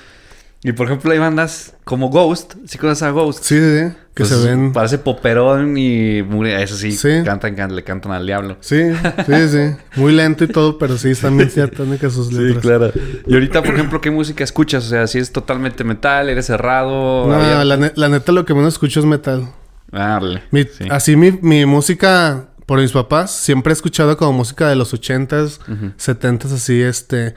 Y por ejemplo, hay bandas como Ghost, ¿sí conoces a Ghost? Sí, sí, sí, que Pues, se ven. Parece poperón y muy- eso sí, Sí. Cantan, can- le cantan al diablo. Sí, sí, sí. Muy lento y todo, pero sí, están bien satánicas sus letras. claro. Y ahorita, por ejemplo, ¿qué música escuchas? O sea, si es totalmente metal, eres cerrado. No, la, ne- la neta lo que menos escucho es metal. Ah, órale. Mi- Sí. Así mi, mi música, por mis papás, siempre he escuchado como música de los 80s, Ujú. 70s, así, este,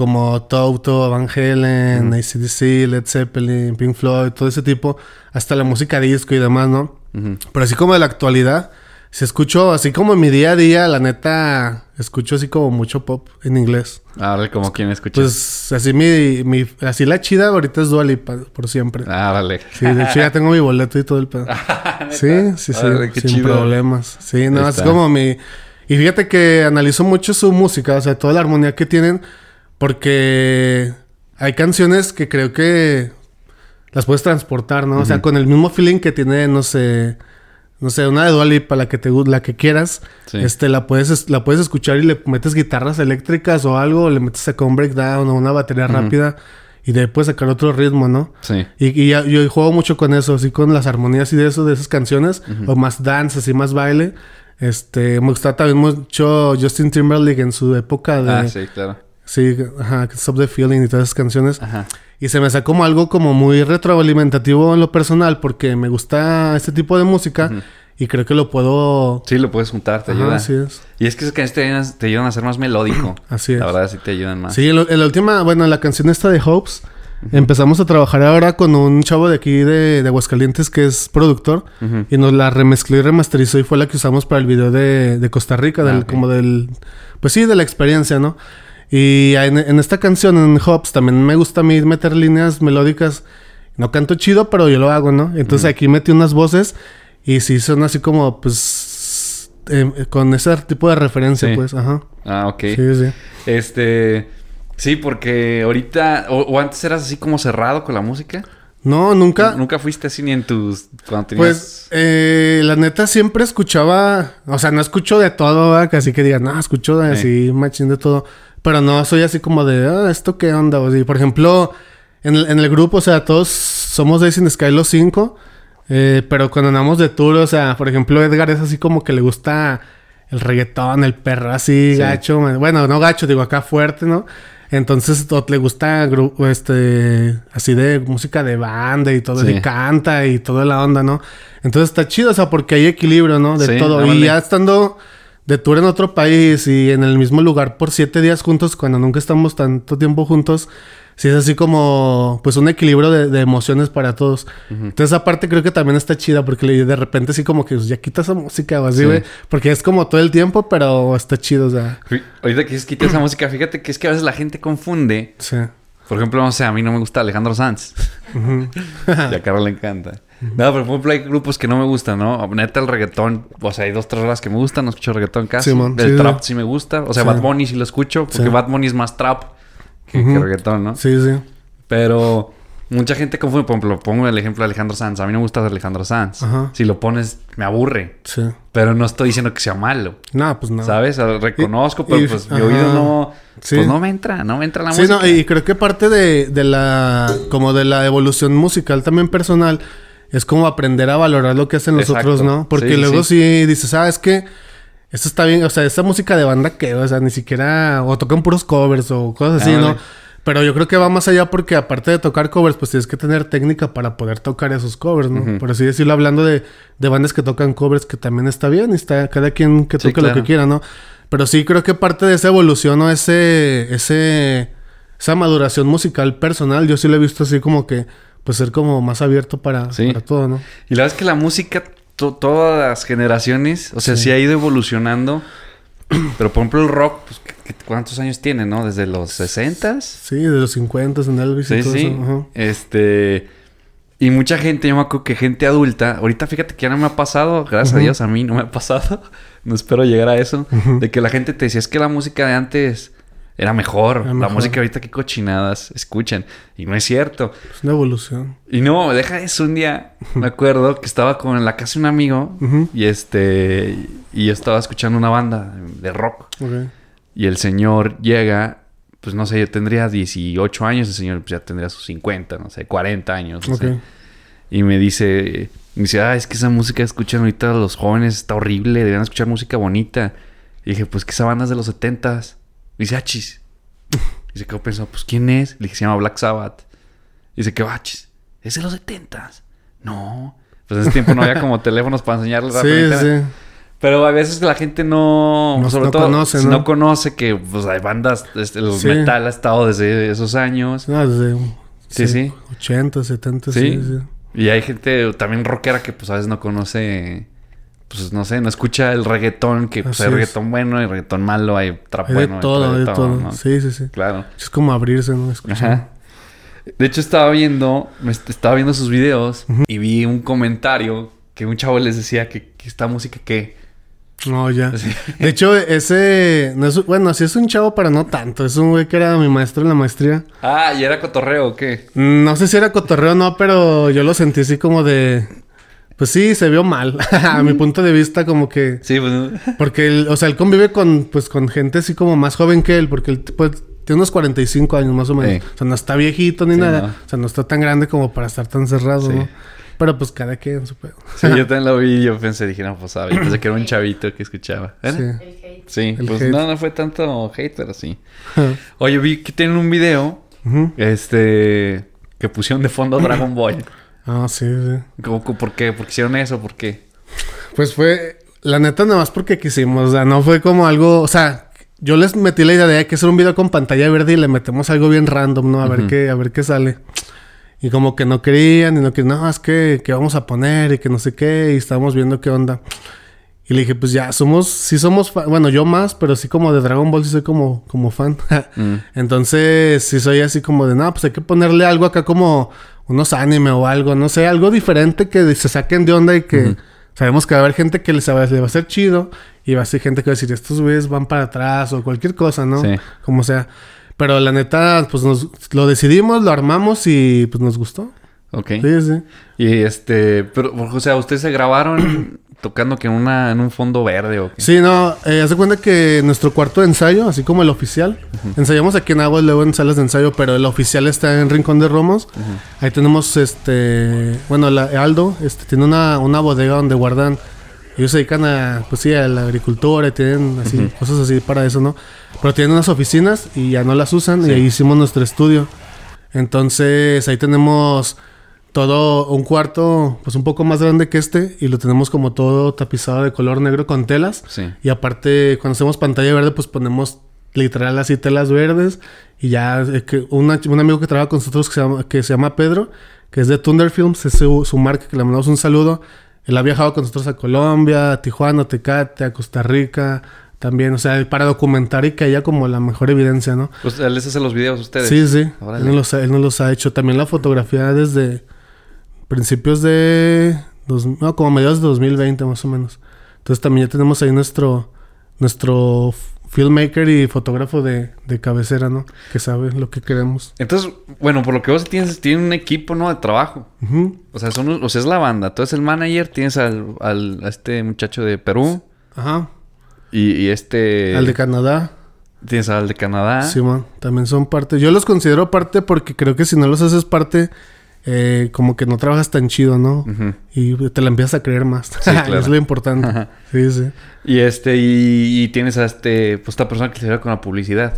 como Toto, Van Halen, ACDC, Led Zeppelin, Pink Floyd, todo ese tipo, hasta la música disco y demás, ¿no? Ujú. Pero así como de la actualidad, Si escucho así como en mi día a día, la neta, escucho así como mucho pop en inglés. Ahora, como quien escucha. Pues así mi, mi así la chida ahorita es Dua Lipa, por siempre. Ah, vale. Sí, de hecho ya tengo mi boleto y todo el pedo. sí, sí, sí, qué sin chido. problemas. Sí, no, es como mi y fíjate que analizo mucho su música, o sea, toda la armonía que tienen porque hay canciones que creo que las puedes transportar, ¿no? O sea, con el mismo feeling que tiene, no sé, no sé, una de Dua Lipa, la que te la que quieras, Sí. este la puedes es- la puedes escuchar y le metes guitarras eléctricas o algo, o le metes acá un breakdown o una batería rápida y de ahí puedes sacar otro ritmo, ¿no? Sí. Y, y ya- yo juego mucho con eso, así con las armonías y de eso, de esas canciones, o más dance, así más baile. Este, me gusta también mucho Justin Timberlake en su época de... Ah, sí, claro. Sí, ajá, Stop the Feeling y todas esas canciones. Ajá. Y se me hace como algo como muy retroalimentativo en lo personal porque me gusta este tipo de música y creo que lo puedo... Sí, lo puedes juntar, te Ajá, ayuda. así es. Y es que esas canciones te ayudan, te ayudan a ser más melódico. Así es. La verdad, sí te ayudan más. Sí, en, lo- en la última, bueno, en la canción esta de Hopes, empezamos a trabajar ahora con un chavo de aquí de, de Aguascalientes que es productor y nos la remezcló y remasterizó y fue la que usamos para el video de, de Costa Rica, del, Ah, como del, pues sí, de la experiencia, ¿no? Y en, en esta canción, en Hops, también me gusta a mí meter líneas melódicas. No canto chido, pero yo lo hago, ¿no? Entonces aquí metí unas voces y sí son así como, pues, eh, con ese tipo de referencia, Sí. pues, ajá. Ah, ok. Sí, sí. Este... Sí, porque ahorita... O, o antes eras así como cerrado con la música. No, nunca. Nunca fuiste así ni en tus... Cuando tenías... Pues, eh, la neta siempre escuchaba, o sea, no escucho de todo, ¿verdad? así que digan, no, escucho de así, machín de todo, pero no, soy así como de, ah, ¿esto qué onda? O así, por ejemplo, en el, en el grupo, o sea, todos somos Days in Sky los cinco, eh, pero cuando andamos de tour, o sea, por ejemplo, Edgar es así como que le gusta el reggaetón, el perro así, Sí. gacho, bueno, no gacho, digo acá fuerte, ¿no? Entonces le gusta este así de música de banda y todo, Sí. y canta y toda la onda, ¿no? Entonces está chido, o sea, porque hay equilibrio, ¿no? De Sí, todo. Y ya estando de tour en otro país y en el mismo lugar por siete días juntos, cuando nunca estamos tanto tiempo juntos, sí es así como, pues, un equilibrio de, de emociones para todos. Entonces, aparte creo que también está chida porque de repente así como que pues, ya quita esa música o así, Sí. güey. Porque es como todo el tiempo, pero está chido, o sea. Ahorita que dices quita esa música, fíjate que es que a veces la gente confunde. Sí. Por ejemplo, no sé, a mí no me gusta Alejandro Sanz. y a Carlos le encanta. No, por ejemplo, hay grupos que no me gustan, ¿no? Neta, el reggaetón. O sea, hay dos, tres horas que me gustan. No escucho reggaetón casi. Simón, el sí, trap sí. sí me gusta. O sea, Sí. Bad Bunny sí lo escucho. Porque Sí. Bad Bunny es más trap que, que Ujú. reggaetón, ¿no? Sí, sí. Pero mucha gente confunde. Por ejemplo, pongo el ejemplo de Alejandro Sanz. A mí no me gusta Alejandro Sanz. Ajá. Si lo pones, me aburre. Sí. Pero no estoy diciendo que sea malo. No, pues no. ¿Sabes? Reconozco, Y- pero y- pues mi oído no... Sí. Pues no me entra, no me entra la Sí, música. no, y creo que parte de, de la como de la evolución musical también personal es como aprender a valorar lo que hacen los Exacto. otros, ¿no? Porque Sí, luego sí. sí. dices, ah, es que esto está bien, o sea, esa música de banda que, o sea, ni siquiera o tocan puros covers o cosas así. ¿no? Pero yo creo que va más allá porque aparte de tocar covers, pues tienes que tener técnica para poder tocar esos covers, ¿no? Ujú. Por así decirlo, hablando de, de bandas que tocan covers, que también está bien, y está cada quien que Sí, toque lo que quiera, ¿no? Pero sí creo que parte de esa evolución o ese, ese, esa maduración musical personal, yo sí lo he visto así como que, pues ser como más abierto para, Sí. para todo, ¿no? Y la verdad es que la música, to- todas las generaciones, o sea, sí. ha ido evolucionando. Pero por ejemplo el rock, pues, ¿qué- qué- ¿cuántos años tiene, no? Desde los 60s. Sí, de los 50 en Elvis y Sí, todo sí. eso. ajá. Este. Y mucha gente, yo me acuerdo que gente adulta, ahorita fíjate que ya no me ha pasado, gracias a. Dios a mí no me ha pasado, no espero llegar a eso, de que la gente te decía, es que la música de antes era mejor, Era la mejor. música ahorita qué cochinadas escuchan, y no es cierto. Es una evolución. Y no, deja eso un día, me acuerdo que estaba con en la casa de un amigo, y este, y yo estaba escuchando una banda de rock, y el señor llega, pues no sé, yo tendría 18 años, el señor pues, ya tendría sus 50, no sé, 40 años. no Ok. sé. Y me dice, me dice, ah, es que esa música que escuchan ahorita los jóvenes está horrible, deberían escuchar música bonita. Y dije, pues que esa banda es de los 70s. Dice, achis. Y se quedó pensando, pues ¿quién es? Le dije, se llama Black Sabbath. Y dice, ¿qué achis? Es de los 70s. No. Pues en ese tiempo no había como teléfonos para enseñarles Sí, rápidamente. sí. Pero a veces la gente no, No- sobre no todo, conoce, si ¿no? no conoce que pues, hay bandas, este, el Sí. metal ha estado desde esos años. No, desde Sí, sí. 80, 70, Sí. sí, sí. Y hay gente también rockera que pues a veces no conoce pues no sé, no escucha el reggaetón, que pues, hay es. reggaetón bueno, hay reggaetón malo, hay trap Hay bueno, de todo, hay de todo. ¿no? Sí, sí, sí. Claro. Es como abrirse, ¿no? Escuchar. Ajá. De hecho, estaba viendo, me estaba viendo sus videos y vi un comentario que un chavo les decía que, que esta música que... No, ya. Sí. De hecho, ese... No es, bueno, sí es un chavo, pero no tanto. Es un güey que era mi maestro en la maestría. Ah, ¿y era cotorreo o qué? No sé si era cotorreo o no, pero yo lo sentí así como de... Pues sí, se vio mal. A mi punto de vista, como que... Sí, pues... Porque, él, o sea, él convive con, pues, con gente así como más joven que él. Porque él pues, tiene unos 45 años más o menos. Sí. O sea, no está viejito ni Sí, nada. no. O sea, no está tan grande como para estar tan cerrado, Sí. ¿no? Pero pues cada quien su pedo. Sí, yo también lo vi y yo pensé, dije, no, pues sabe, yo pensé que era un chavito que escuchaba. ¿Era? Sí. El hate. Sí, El pues hate. no, no fue tanto hate, pero sí. Oye, vi que tienen un video, este, que pusieron de fondo Dragon Ball. Ah, sí, sí. ¿Cómo- cómo- ¿Por qué? ¿Por qué hicieron eso? ¿Por qué? Pues fue, la neta, nada más porque quisimos. O sea, no fue como algo, o sea, yo les metí la idea de "Hay que hacer un video con pantalla verde y le metemos algo bien random, ¿no? A ver qué, a ver qué sale. Y como que no querían y no que no, es que, que vamos a poner y que no sé qué, y estábamos viendo qué onda. Y le dije, pues ya, somos, sí somos fan, bueno, yo más, pero sí como de Dragon Ball, sí soy como, como fan. Mm. Entonces, sí soy así como de, no, pues hay que ponerle algo acá como unos anime o algo, no sé, algo diferente que se saquen de onda y que sabemos que va a haber gente que les va, le va a ser chido y va a ser gente que va a decir, estos güeyes van para atrás o cualquier cosa, ¿no? Sí. Como sea. Pero la neta, pues nos, lo decidimos, lo armamos y pues nos gustó. Ok. Sí, sí. Y este, pero, o sea, ¿ustedes se grabaron tocando que en una, en un fondo verde o qué? Sí, no, eh, haz de cuenta que nuestro cuarto de ensayo, así como el oficial, ensayamos aquí en Aguas, luego en salas de ensayo, pero el oficial está en Rincón de Romos. Ahí tenemos, este, bueno, la, Aldo, este, tiene una, una bodega donde guardan, ellos se dedican a, pues sí, a la agricultura, y tienen así, cosas así para eso, ¿no? Pero tienen unas oficinas y ya no las usan Sí. y ahí hicimos nuestro estudio. Entonces, ahí tenemos todo un cuarto, pues un poco más grande que este, y lo tenemos como todo tapizado de color negro con telas. Sí. Y aparte, cuando hacemos pantalla verde, pues ponemos literal así telas verdes. Y ya eh, que una- un amigo que trabaja con nosotros que se llama, que se llama Pedro, que es de Thunder Films, es su, su marca, que le mandamos un saludo. Él ha viajado con nosotros a Colombia, a Tijuana, a Tecate, a Costa Rica. También, o sea, para documentar y que haya como la mejor evidencia, ¿no? Pues él les hace los videos a ustedes. Sí, sí. Órale. Él nos, los él nos los ha hecho. También la fotografía desde principios de... Dos, no, como mediados de 2020 más o menos. Entonces también ya tenemos ahí nuestro... Nuestro filmmaker y fotógrafo de, de cabecera, ¿no? Que sabe lo que queremos. Entonces, bueno, por lo que vos tienes, tienen un equipo, ¿no? De trabajo. Ujú. O sea, son, o sea, es la banda. Tú eres el manager, tienes al, al- a este muchacho de Perú Ajá. y, y este... Al de Canadá. Tienes al de Canadá. Simón. También son parte. Yo los considero parte porque creo que si no los haces parte... eh, como que no trabajas tan chido, ¿no? Ujú. Y te la empiezas a creer más. claro. es lo importante. Ajá. sí, sí. Y este, y, y tienes a este, pues esta persona que se ayuda con la publicidad.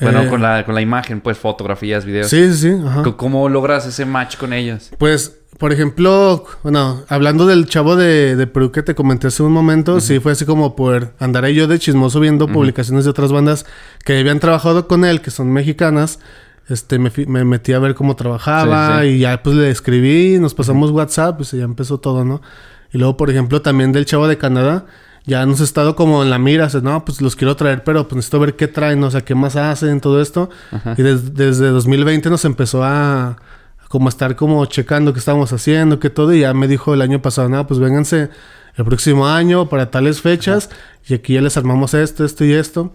Bueno, Eh. con la, con la imagen, pues, fotografías, videos. Sí, sí. Ajá. ¿Cómo logras ese match con ellos? Pues, por ejemplo, bueno, hablando del chavo de, de Perú que te comenté hace un momento, sí fue así como por andar ahí yo de chismoso viendo publicaciones de otras bandas que habían trabajado con él, que son mexicanas. Este, me, metí a ver cómo trabajaba Sí, sí. y ya pues le escribí, nos pasamos WhatsApp, pues y ya empezó todo, ¿no? Y luego, por ejemplo, también del chavo de Canadá, ya nos ha estado como en la mira, o sea, no, pues los quiero traer, pero pues necesito ver qué traen, o sea, qué más hacen, todo esto. Ajá. Y des- desde 2020 nos empezó a como a estar como checando qué estábamos haciendo, qué todo, y ya me dijo el año pasado, nada, pues vénganse el próximo año para tales fechas, y aquí ya les armamos esto, esto y esto,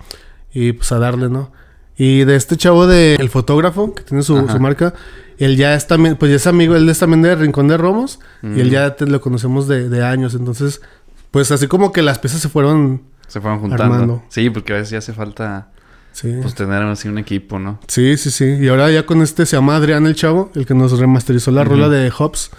y pues a darle, ¿no? Y de este chavo de el fotógrafo, que tiene su, marca, él ya es también, pues ya es amigo, él es también de Rincón de Romos, y él ya te- lo conocemos de, de años, entonces, pues así como que las piezas se fueron, Se fueron juntando. Armando. Sí, porque a veces ya hace falta, sí. pues, tener así un equipo, ¿no? Sí, sí, sí. Y ahora ya con este se llama Adrián el Chavo, el que nos remasterizó la Ujú. rola de Hobbs.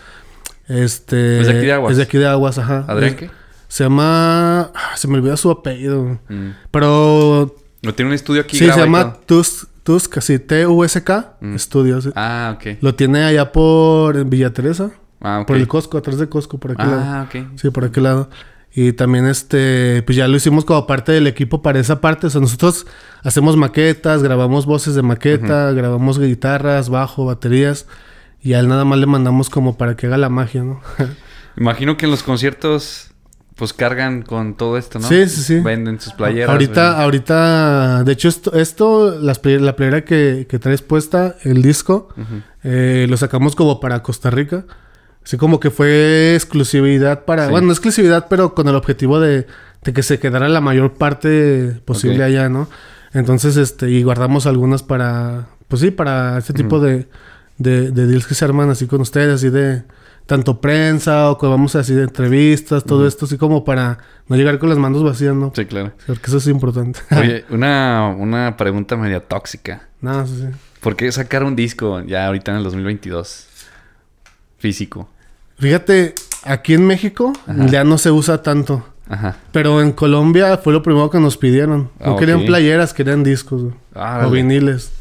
Este. ¿Es de aquí de Aguas? Es de aquí de Aguas, ajá. ¿Adrián qué? Se llama. ah, Se me olvidó su apellido. Mm. Pero. ¿No tiene un estudio aquí? sí, se llama? Tusk, Tusk, así T-U-S-K Mm. Studios. Ah, ok. Lo tiene allá por Villa Teresa. Ah, ok. Por el Costco, atrás de Costco, por aquel lado. Ah, ok. Sí, por aquel lado. Y también este, pues ya lo hicimos como parte del equipo para esa parte. O sea, nosotros hacemos maquetas, grabamos voces de maqueta, grabamos guitarras, bajo, baterías. Y a él nada más le mandamos como para que haga la magia, ¿no? Imagino que en los conciertos pues cargan con todo esto, ¿no? Sí, sí, sí. Venden sus playeras. ahorita, venden- ahorita, de hecho, esto, esto las la playera que, que traes puesta, el disco, eh, lo sacamos como para Costa Rica. Así como que fue exclusividad para, Sí. bueno, no exclusividad, pero con el objetivo de, de que se quedara la mayor parte posible allá, ¿no? Entonces, este, y guardamos algunas para, pues sí, para este tipo de, de, de deals que se arman así con ustedes, así de tanto prensa o que vamos así de entrevistas, todo esto, así como para no llegar con las manos vacías, ¿no? Sí, claro. Porque eso es importante. Oye, una, una pregunta media tóxica. no, sí, sí. ¿Por qué sacar un disco ya ahorita en el 2022? Físico. Fíjate, aquí en México Ajá. ya no se usa tanto. Ajá. Pero en Colombia fue lo primero que nos pidieron. No Ah, querían playeras, querían discos. Órale. o viniles.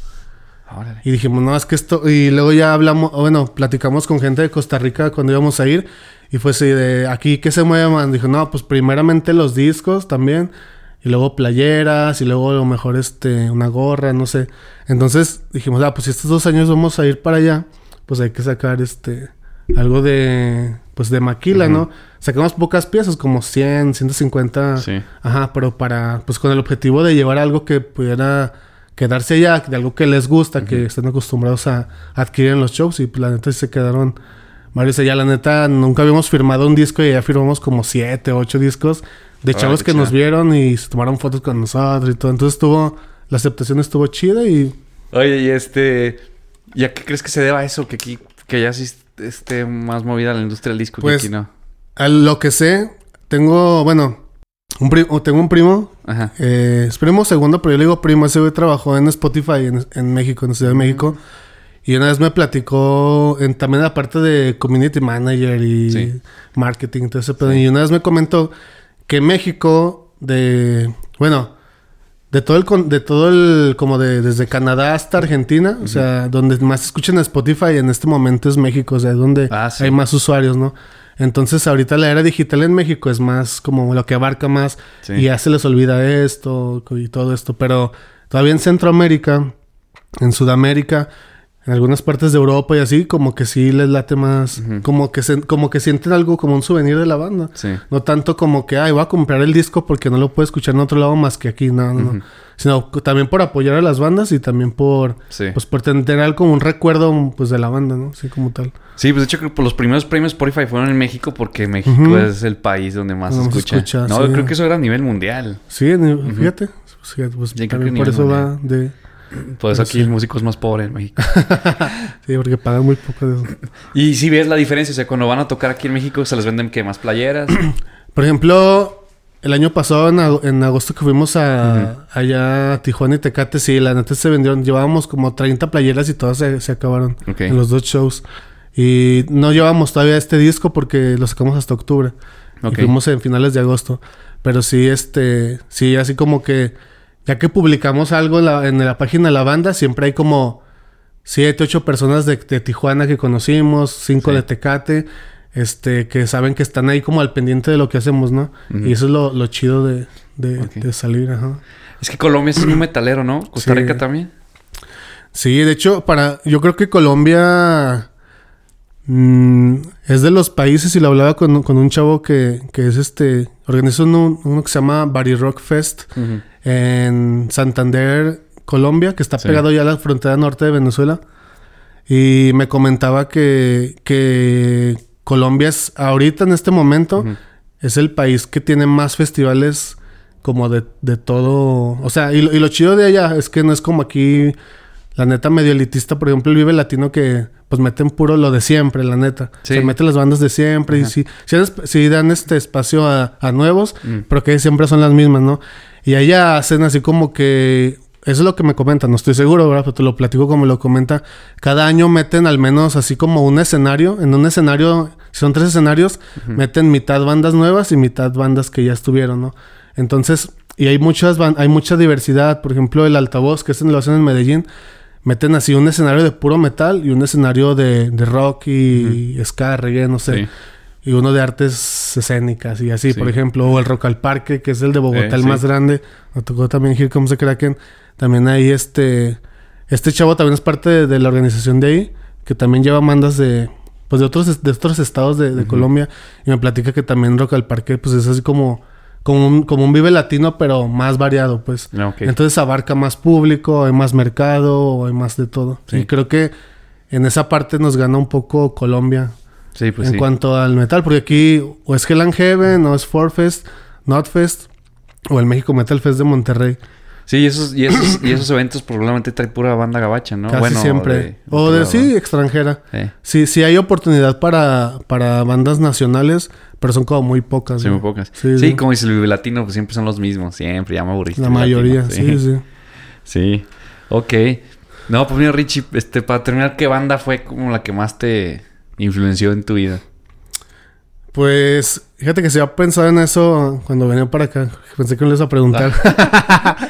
Órale. Y dijimos, no, es que esto... Y luego ya hablamos, bueno, platicamos con gente de Costa Rica cuando íbamos a ir. Y fue así de, ¿aquí qué se mueve más? Dijo, no, pues primeramente los discos también. Y luego playeras. Y luego a lo mejor este, una gorra, no sé. Entonces dijimos, ah, pues si estos dos años vamos a ir para allá, pues hay que sacar este... Algo de... Pues de maquila. ¿no? Sacamos pocas piezas, como 100, 150... Sí. Ajá, pero para, pues con el objetivo de llevar algo que pudiera quedarse allá, de algo que les gusta, que están acostumbrados a adquirir en los shows. Y pues la neta sí se quedaron varios allá. La neta nunca habíamos firmado un disco y ya firmamos como siete, ocho discos de chavos que nos vieron y se tomaron fotos con nosotros y todo. Entonces estuvo, la aceptación estuvo chida y Oye, y este... ¿Y a qué crees que se deba eso? Que aquí... Que ya sí esté más movida la industria del disco Pues- que aquí no. a lo que sé, tengo, bueno, un primo, tengo un primo Ajá. Eh, es primo segundo, pero yo le digo primo. Ese güey trabajó en Spotify en, en México, en la Ciudad de México. Y una vez me platicó en, también la parte de community manager y Sí. marketing, todo ese pedo. Y una vez me comentó que México, de. Bueno, de todo el. De todo el. Como de. Desde Canadá hasta Argentina. O sea, donde más escuchan Spotify en este momento es México. O sea, donde Ah, sí. hay más usuarios, ¿no? Entonces, ahorita la era digital en México es más como lo que abarca más. Sí. Y ya se les olvida esto y todo esto. Pero todavía en Centroamérica, en Sudamérica, en algunas partes de Europa y así, como que sí les late más. Como, que se- como que sienten algo como un souvenir de la banda. Sí. No tanto como que, ay, voy a comprar el disco porque no lo puedo escuchar en otro lado más que aquí. No, no, no. Sino también por apoyar a las bandas y también por, Sí. pues, por ten- tener como un recuerdo, pues, de la banda, ¿no? Así como tal. Sí, pues de hecho creo que por los primeros premios Spotify fueron en México porque México es el país donde más se escucha. se escucha, no, sí. creo que eso era a nivel mundial. Sí, fíjate. Sí, pues, Sí, también por eso va de... Por eso aquí sí. el músico es más pobre en México. Sí, porque pagan muy poco de eso. y si ves la diferencia, o sea, cuando van a tocar aquí en México se les venden que más playeras. Por ejemplo, el año pasado, en, ag- en agosto que fuimos a, allá a Tijuana y Tecate, sí, la neta se vendieron. Llevábamos como 30 playeras y todas se, se acabaron en los dos shows. Y no llevamos todavía este disco porque lo sacamos hasta octubre. Y fuimos en finales de agosto. Pero sí, este, sí, así como que, ya que publicamos algo en la, en la página de la banda, siempre hay como siete, ocho personas de, de Tijuana que conocimos, cinco Sí. de Tecate, este, que saben que están ahí como al pendiente de lo que hacemos, ¿no? Y eso es lo, lo chido de, de, salir, ajá. es que Colombia es muy metalero, ¿no? Costa Sí. Rica también. Sí, de hecho, para, yo creo que Colombia mm, es de los países, y lo hablaba con, con un chavo que, que es este, organizó uno, uno que se llama Body Rock Fest en Santander, Colombia, que está Sí. pegado ya a la frontera norte de Venezuela. Y me comentaba que, que Colombia es, ahorita en este momento, es el país que tiene más festivales como de, de todo. O sea, y lo, y lo chido de allá es que no es como aquí, la neta medio elitista, por ejemplo, el Vive Latino que pues meten puro lo de siempre, la neta. Sí. Se meten las bandas de siempre Ajá. y sí, esp- sí dan este espacio a, a nuevos, Mm. pero que siempre son las mismas, ¿no? Y allá hacen así como que... Eso es lo que me comentan, no estoy seguro, ¿verdad? Pero te lo platico como lo comenta. Cada año meten al menos así como un escenario. En un escenario, si son tres escenarios, meten mitad bandas nuevas y mitad bandas que ya estuvieron, ¿no? Entonces, y hay muchas hay mucha diversidad. Por ejemplo, el altavoz, que es en lo hacen en Medellín, meten así un escenario de puro metal y un escenario de, de rock y ska, reggae, no sé. Sí. Y uno de artes escénicas y así, Sí. por ejemplo. O el Rock al Parque, que es el de Bogotá, Eh, el sí. más grande. Me tocó también Here Comes the Kraken. También ahí este... Este chavo también es parte de, de la organización de ahí. Que también lleva bandas de, pues de otros, de otros estados de, de Colombia. Y me platica que también Rock al Parque, pues es así como, como un, como un vive latino, pero más variado, pues. Ah. Entonces abarca más público, hay más mercado, hay más de todo. Sí. Y creo que en esa parte nos gana un poco Colombia Sí, pues en sí. cuanto al metal, porque aquí o es Hell and Heaven, o es Forfest, Notfest, o el México Metal Fest de Monterrey. Sí, y esos, y esos, y esos eventos probablemente trae pura banda gabacha, ¿no? Casi siempre. de- o de sí, extranjera. Sí. Sí, sí hay oportunidad para, para bandas nacionales, pero son como muy pocas. Sí, ¿no? muy pocas. Sí, Sí, sí. como dice el Vive Latino, pues siempre son los mismos. Siempre, ya me aburriste. La mayoría, Latino. sí, sí. Sí. Ok. No, pues mira, Richie, este, para terminar, ¿qué banda fue como la que más te influenció en tu vida? Pues, fíjate que si había pensado en eso cuando venía para acá. Pensé que me ibas a preguntar.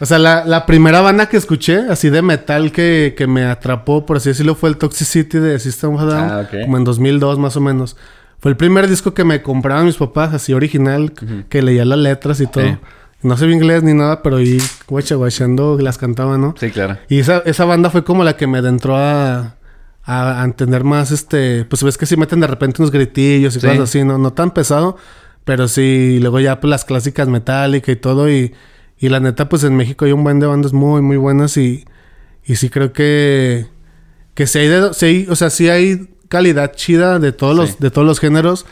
o sea, la, la primera banda que escuché, así de metal, que, que me atrapó, por así decirlo, fue el Toxicity de System of a Down. Ah, ok. Como en 2002, más o menos. Fue el primer disco que me compraban mis papás, así original, que leía las letras y todo. No sé inglés ni nada, pero ahí guachaguachando las cantaba, ¿no? Sí, claro. Y esa, esa banda fue como la que me adentró a, a, a entender más, este... Pues ves que sí meten de repente unos gritillos y Sí. cosas así, ¿no? No tan pesado, pero sí... y Luego ya pues las clásicas Metallica y todo y... Y la neta, pues en México hay un buen de bandas muy, muy buenas y... Y sí creo que... Que sí hay, de, sí hay- o sea, sí hay calidad chida de todos, los, de todos los géneros,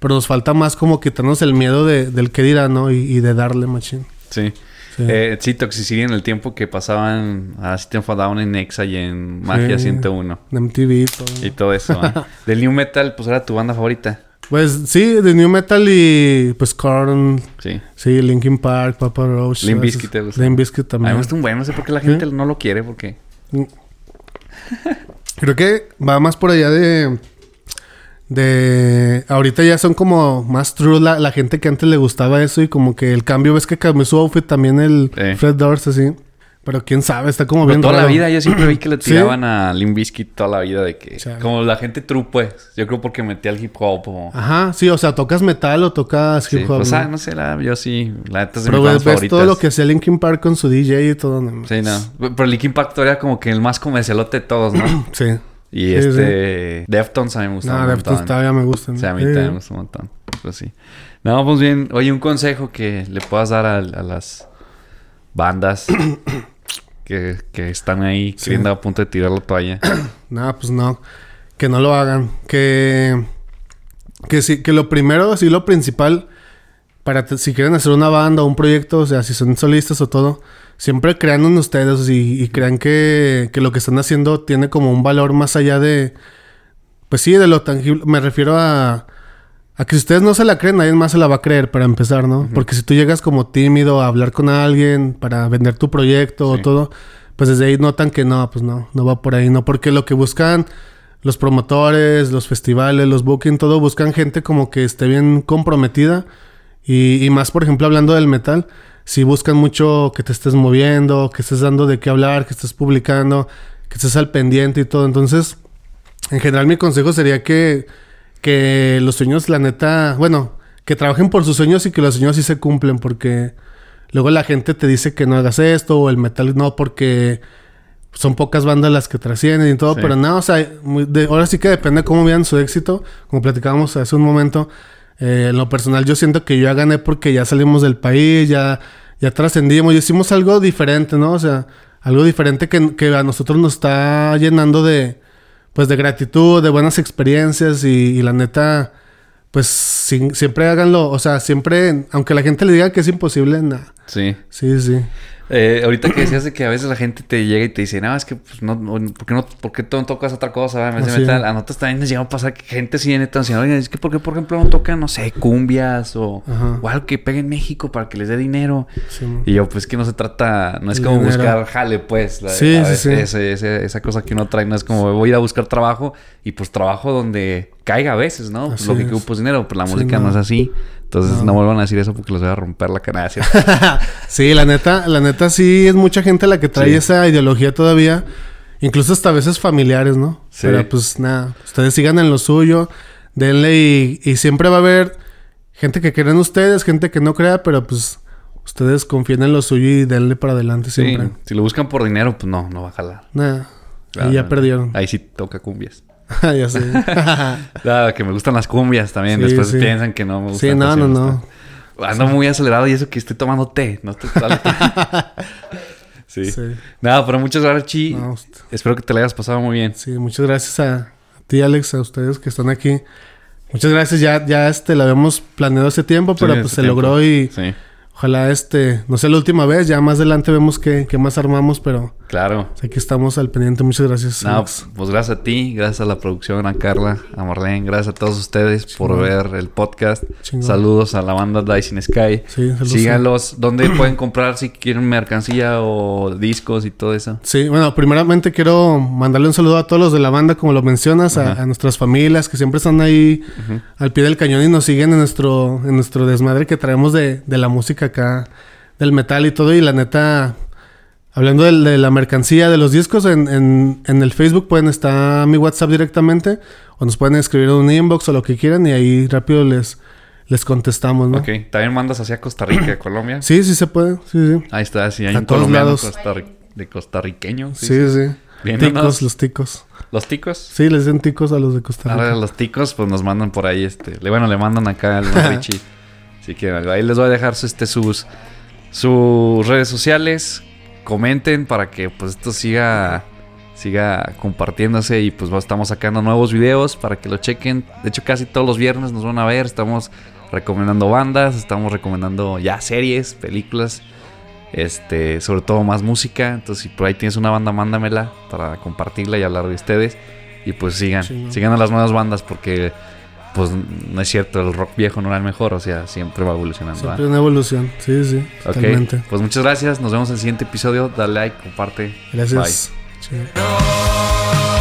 pero nos falta más como quitarnos el miedo de, del que dirá, ¿no? Y, y de darle, machín. Sí. Sí. Eh, sí, Toxicity en el tiempo que pasaban a System of Down en Nexa y en Magia Sí. 101. De MTV. Y todo eso. ¿eh? Del New Metal, pues era tu banda favorita. Pues sí, de New Metal y pues Korn, Sí. sí, Linkin Park, Papa Roach. Limp Bizkit te gusta. Limp Bizkit A mí también. me gusta un buen, no sé por qué la gente no lo quiere, porque... Creo que va más por allá de... De... Ahorita ya son como más true la, la gente que antes le gustaba eso y como que el cambio, ves que cambió su outfit también el Sí. Fred Durst así. Pero quién sabe, está como Pero bien toda la vida yo siempre vi que le ¿Sí? tiraban a Limp Bizkit toda la vida de que... Chale. Como la gente true, pues. Yo creo porque metía el hip hop o... Ajá, sí, o sea, tocas metal o tocas Sí, hip hop. o sea, ¿no? no sé, la, yo sí... La neta es de Pero mis ves, ves todo lo que hacía Linkin Park con su DJ y todo. no, Sí, no. Pero Linkin Park era como que el más comercialote de todos, ¿no? Sí. Y Sí, este... Deftones a mí me gusta un Deftones todavía me gustan. O sea, a mí Sí. también me gusta un montón. Pues sí. No, pues bien. Oye, un consejo que le puedas dar a, a las bandas que, que están ahí Sí. queriendo a punto de tirar la toalla. No, pues no. Que no lo hagan. Que. Que sí, que lo primero, sí, lo principal. Para si quieren hacer una banda o un proyecto, o sea, si son solistas o todo, siempre crean en ustedes y, y crean que, que lo que están haciendo tiene como un valor más allá de. Pues sí, de lo tangible. Me refiero a. A que si ustedes no se la creen, nadie más se la va a creer para empezar, ¿no? Porque si tú llegas como tímido a hablar con alguien para vender tu proyecto o todo, pues desde ahí notan que no, pues no, no va por ahí, no, porque lo que buscan los promotores, los festivales, los booking, todo buscan gente como que esté bien comprometida y, y más, por ejemplo, hablando del metal, si buscan mucho que te estés moviendo, que estés dando de qué hablar, que estés publicando, que estés al pendiente y todo, entonces, en general mi consejo sería que, que los sueños, la neta, bueno, que trabajen por sus sueños y que los sueños sí se cumplen, porque luego la gente te dice que no hagas esto o el metal no, porque son pocas bandas las que trascienden y todo, Sí. pero no, o sea, muy- de- ahora sí que depende de cómo vean su éxito, como platicábamos hace un momento. Eh, en lo personal, yo siento que yo ya gané porque ya salimos del país, ya, ya trascendimos, hicimos algo diferente, ¿no? O sea, algo diferente que, que a nosotros nos está llenando de, pues, de gratitud, de buenas experiencias y, y la neta, pues, sin- siempre háganlo, o sea, siempre, aunque la gente le diga que es imposible, nada. Sí. Sí, sí. Eh, ahorita que decías de que a veces la gente te llega y te dice, no, es que pues, no, ¿por qué no, por qué tú no tocas otra cosa? Metal?" es. A nosotros también nos llega a pasar que gente sí viene tan oye, es que ¿por qué, por ejemplo, no tocan, no sé, cumbias o, o algo que pegue en México para que les dé dinero? Sí. Y yo, pues que no se trata, no es como dinero. buscar jale, pues. La, Sí, a sí, veces ese- ese- esa cosa que uno trae, no es como voy a ir a buscar trabajo y pues trabajo donde caiga a veces, ¿no? Pues, Así lo que es. ocupo pues dinero, pero la Sí, música no. no. es así. Entonces no. No. vuelvan a decir eso porque les voy a romper la cara. Sí, la neta, la neta sí es mucha gente la que trae Sí. esa ideología todavía. Incluso hasta a veces familiares, ¿no? Sí. Pero pues nada, ustedes sigan en lo suyo, denle y, y siempre va a haber gente que cree en ustedes, gente que no crea, pero pues ustedes confíen en lo suyo y denle para adelante Sí, siempre. si lo buscan por dinero, pues no, no va a jalar. Nada, Claro, y ya perdieron. Ahí sí toca cumbias. ya sé. Claro, que me gustan las cumbias también. Sí, Después sí. piensan que no me gustan. sí, no, no, me no. Ando muy acelerado y eso que estoy tomando té. No estoy sí. Sí. Nada, pero muchas gracias, Chi. No, Espero que te la hayas pasado muy bien. Sí, muchas gracias a, a ti, Alex, a ustedes que están aquí. Muchas gracias. Ya, ya este, lo habíamos planeado hace tiempo, pero pues se tiempo. logró y Sí, ojalá este, no sea la última vez. Ya más adelante vemos qué, qué más armamos, pero claro. pues, aquí estamos al pendiente. Muchas gracias. No, Alex. pues gracias a ti, gracias a la producción, a Carla, a Marlene, gracias a todos ustedes por ver el podcast. Chingón. Saludos a la banda in Sky. Sí, saludos. Síganlos. ¿Dónde pueden comprar si quieren mercancía o discos y todo eso? Sí, bueno, primeramente quiero mandarle un saludo a todos los de la banda, como lo mencionas, a, Ajá. a nuestras familias que siempre están ahí al pie del cañón y nos siguen en nuestro, en nuestro desmadre que traemos de, de la música acá, del metal y todo. Y la neta, hablando del- de, la mercancía de los discos, en, en, en el Facebook pueden estar mi WhatsApp directamente o nos pueden escribir en un inbox o lo que quieran y ahí rápido les, les contestamos, ¿no? Ok. ¿También mandas hacia Costa Rica, Colombia? Sí, sí se puede, sí, sí. Ahí está, sí, hay un colombiano de costarriqueño. Sí, sí. Bien, ticos, unos- los ticos. ¿Los ticos? Sí, les den ticos a los de Costa Rica. Ahora los ticos, pues nos mandan por ahí, este... le- Bueno, le mandan acá al buen Richie. Así que ahí les voy a dejar su- este, sus, sus redes sociales. Comenten para que pues esto siga siga compartiéndose y pues estamos sacando nuevos videos para que lo chequen. De hecho, casi todos los viernes nos van a ver. Estamos recomendando bandas, estamos recomendando ya series, películas, este, sobre todo más música. Entonces, si por ahí tienes una banda, mándamela para compartirla y hablar de ustedes. Y pues sigan, sigan a las nuevas bandas porque pues no es cierto, el rock viejo no era el mejor, o sea, siempre va evolucionando. Siempre una evolución. Sí, sí. Totalmente. pues muchas gracias, nos vemos en el siguiente episodio, dale like, comparte. Gracias. No